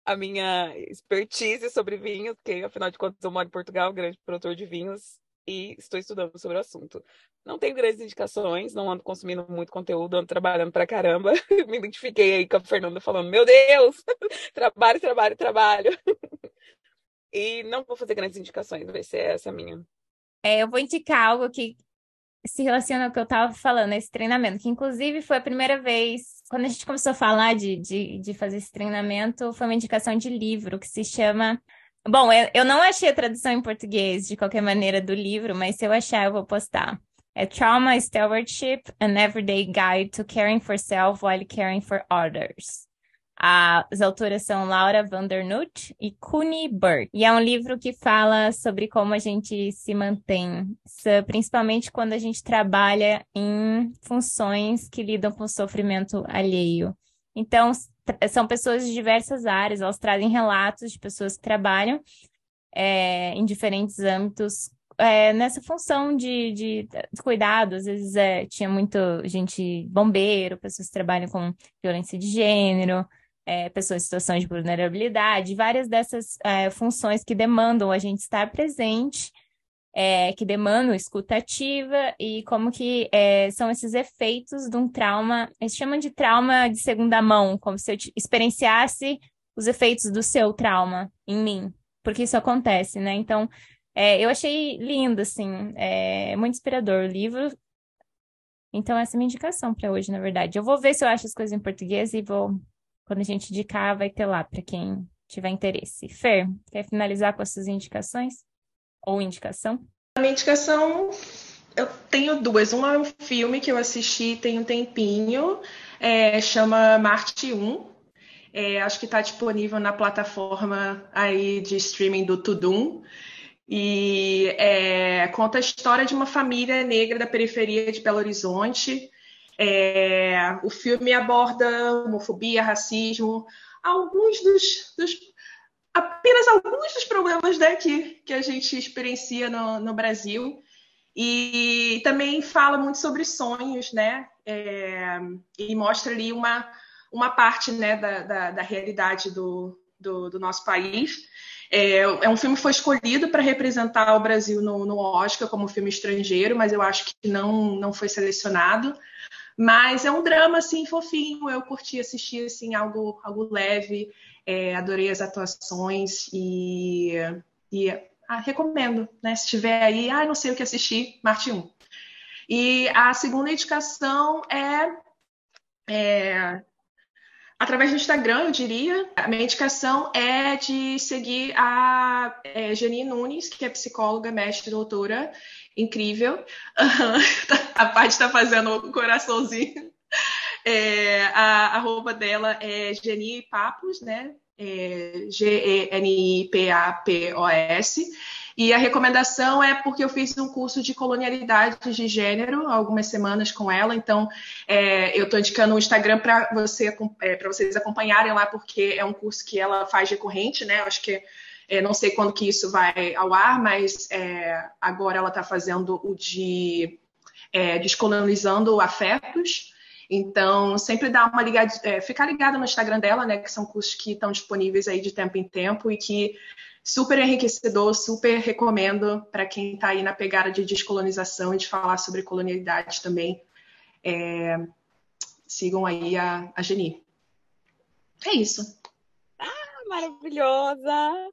a minha expertise sobre vinhos, porque afinal de contas eu moro em Portugal, grande produtor de vinhos, e estou estudando sobre o assunto. Não tenho grandes indicações, não ando consumindo muito conteúdo, ando trabalhando pra caramba. Me identifiquei aí com a Fernanda falando: Meu Deus, trabalho, trabalho, trabalho. e não vou fazer grandes indicações, vai ser essa a minha. É, eu vou indicar algo que se relaciona ao que eu estava falando, esse treinamento, que inclusive foi a primeira vez, quando a gente começou a falar de, de, de fazer esse treinamento, foi uma indicação de livro que se chama Bom, eu, eu não achei a tradução em português de qualquer maneira do livro, mas se eu achar, eu vou postar. É Trauma Stewardship, An Everyday Guide to Caring for Self While Caring for Others. As autoras são Laura Vandernut e Kuni Burke. E é um livro que fala sobre como a gente se mantém, principalmente quando a gente trabalha em funções que lidam com o sofrimento alheio. Então, são pessoas de diversas áreas, elas trazem relatos de pessoas que trabalham é, em diferentes âmbitos é, nessa função de, de, de, cuidado. Às vezes é, tinha muito gente bombeiro, pessoas que trabalham com violência de gênero, é, pessoas em situação de vulnerabilidade, várias dessas é, funções que demandam a gente estar presente, é, que demandam escuta ativa e como que é, são esses efeitos de um trauma, eles chamam de trauma de segunda mão, como se eu experienciasse os efeitos do seu trauma em mim, porque isso acontece, né? Então, é, eu achei lindo, assim, é muito inspirador o livro. Então, essa é a minha indicação para hoje, na verdade. Eu vou ver se eu acho as coisas em português e vou quando a gente indicar, vai ter lá para quem tiver interesse. Fer, quer finalizar com as suas indicações? Ou indicação? A minha indicação, eu tenho duas. Uma é um filme que eu assisti tem um tempinho, é, chama Marte 1. É, acho que está disponível na plataforma aí de streaming do Tudum. E é, conta a história de uma família negra da periferia de Belo Horizonte é, o filme aborda homofobia, racismo, alguns dos, dos apenas alguns dos problemas né, que, que a gente experiencia no, no Brasil. E também fala muito sobre sonhos, né? É, e mostra ali uma, uma parte né, da, da, da realidade do, do, do, nosso país. É, é, um filme que foi escolhido para representar o Brasil no, no Oscar como filme estrangeiro, mas eu acho que não, não foi selecionado. Mas é um drama, assim, fofinho. Eu curti assistir, assim, algo, algo leve. É, adorei as atuações e, e ah, recomendo, né? Se tiver aí, ah, não sei o que assistir, Marte 1. E a segunda indicação é, é através do Instagram, eu diria. A minha indicação é de seguir a é, Janine Nunes, que é psicóloga, mestre, doutora, incrível. a Paty está fazendo um coraçãozinho. É, a, roupa dela é Geni Papos, né? É, G-E-N-I-P-A-P-O-S. E a recomendação é porque eu fiz um curso de colonialidade de gênero algumas semanas com ela, então é, eu estou indicando o Instagram para você, é, vocês acompanharem lá, porque é um curso que ela faz recorrente, né? Eu acho que é, não sei quando que isso vai ao ar, mas é, agora ela está fazendo o de é, descolonizando afetos. Então, sempre dá uma ligada, é, ficar ligada no Instagram dela, né? Que são cursos que estão disponíveis aí de tempo em tempo e que super enriquecedor, super recomendo para quem está aí na pegada de descolonização e de falar sobre colonialidade também. É, sigam aí a, a Geni. É isso. Maravilhosa!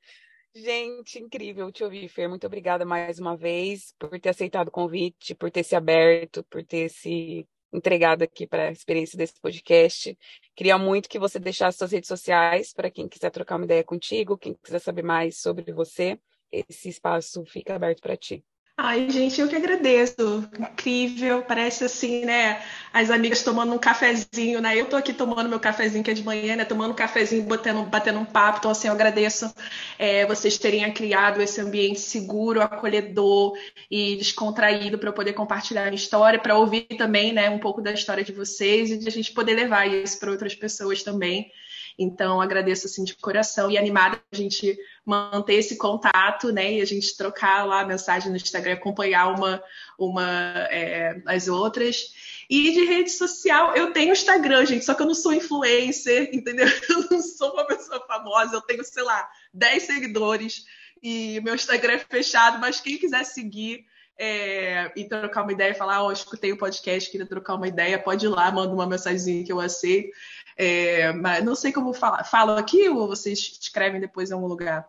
Gente, incrível te ouvir, Fer. Muito obrigada mais uma vez por ter aceitado o convite, por ter se aberto, por ter se entregado aqui para a experiência desse podcast. Queria muito que você deixasse suas redes sociais para quem quiser trocar uma ideia contigo, quem quiser saber mais sobre você. Esse espaço fica aberto para ti. Ai, gente, eu que agradeço. Incrível, parece assim, né? As amigas tomando um cafezinho, né? Eu tô aqui tomando meu cafezinho que é de manhã, né? Tomando um cafezinho, batendo, batendo um papo. Então, assim, eu agradeço é, vocês terem criado esse ambiente seguro, acolhedor e descontraído para eu poder compartilhar a história, para ouvir também, né, um pouco da história de vocês e de a gente poder levar isso para outras pessoas também. Então, agradeço assim de coração e animada a gente manter esse contato, né? E a gente trocar lá a mensagem no Instagram, acompanhar uma, uma é, as outras. E de rede social, eu tenho Instagram, gente, só que eu não sou influencer, entendeu? Eu não sou uma pessoa famosa, eu tenho, sei lá, 10 seguidores e meu Instagram é fechado, mas quem quiser seguir, é, e trocar uma ideia, falar, ó, oh, escutei o podcast, queria trocar uma ideia, pode ir lá, manda uma mensagem que eu aceito. É, mas não sei como falar. Falo aqui ou vocês escrevem depois em algum lugar?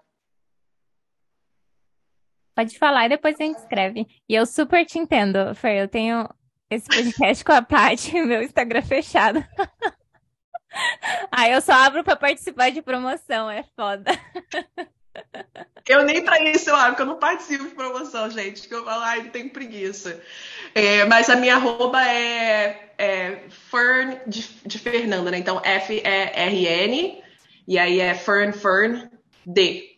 Pode falar e depois a gente escreve. E eu super te entendo, Fer. Eu tenho esse podcast com a Paty, meu Instagram fechado. Aí eu só abro para participar de promoção, é foda. Eu nem para isso eu abro, porque eu não participo de promoção, gente. Que eu falo, ai, não tenho preguiça. É, mas a minha arroba é, é Fern de, de, Fernanda, né? Então F-E-R-N, e aí é Fern Fern D.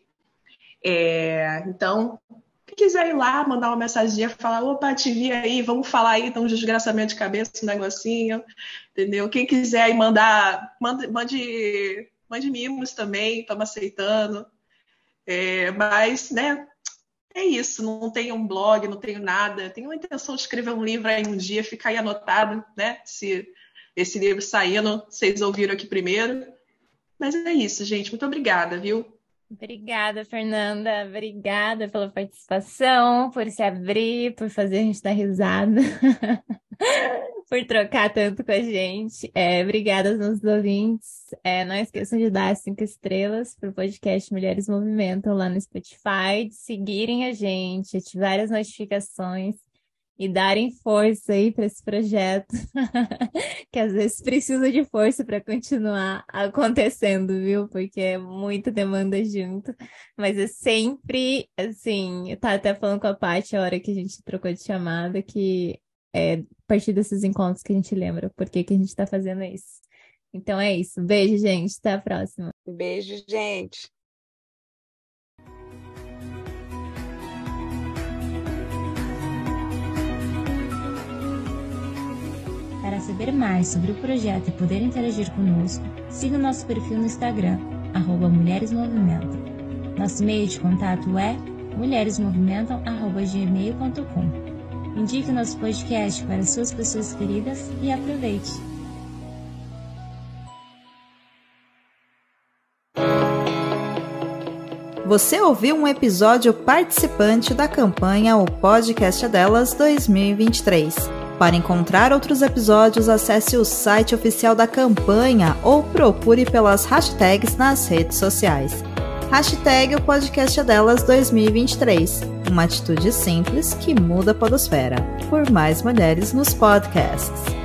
É, então, quiser ir lá, mandar uma mensagem, falar, opa, te vi aí, vamos falar aí, então um desgraçamento de cabeça, um negocinho, entendeu? Quem quiser aí mandar, mande, mande, mande mimos também, estamos aceitando. É, mas, né, é isso, não tenho um blog, não tenho nada. Tenho a intenção de escrever um livro aí um dia, ficar aí anotado, né? Se esse livro saindo, vocês ouviram aqui primeiro. Mas é isso, gente. Muito obrigada, viu? Obrigada, Fernanda. Obrigada pela participação, por se abrir, por fazer a gente dar risada, por trocar tanto com a gente. É, obrigada aos nossos ouvintes. É, não esqueçam de dar cinco estrelas para o podcast Mulheres Movimentam lá no Spotify, de seguirem a gente, ativar as notificações e darem força aí para esse projeto, que às vezes precisa de força para continuar acontecendo, viu? Porque é muita demanda junto, mas é sempre assim, eu tava até falando com a Paty a hora que a gente trocou de chamada, que é a partir desses encontros que a gente lembra por que que a gente está fazendo isso. Então é isso. Beijo, gente. Até a próxima. Beijo, gente. Para saber mais sobre o projeto e poder interagir conosco, siga o nosso perfil no Instagram, arroba Mulheres Movimentam. Nosso e-mail de contato é mulheresmovimentam.gmail.com. Indique o nosso podcast para suas pessoas queridas e aproveite! Você ouviu um episódio participante da campanha O Podcast é Delas 2023. Para encontrar outros episódios, acesse o site oficial da campanha ou procure pelas hashtags nas redes sociais. Hashtag o podcast é delas 2023. Uma atitude simples que muda a podosfera. Por mais mulheres nos podcasts.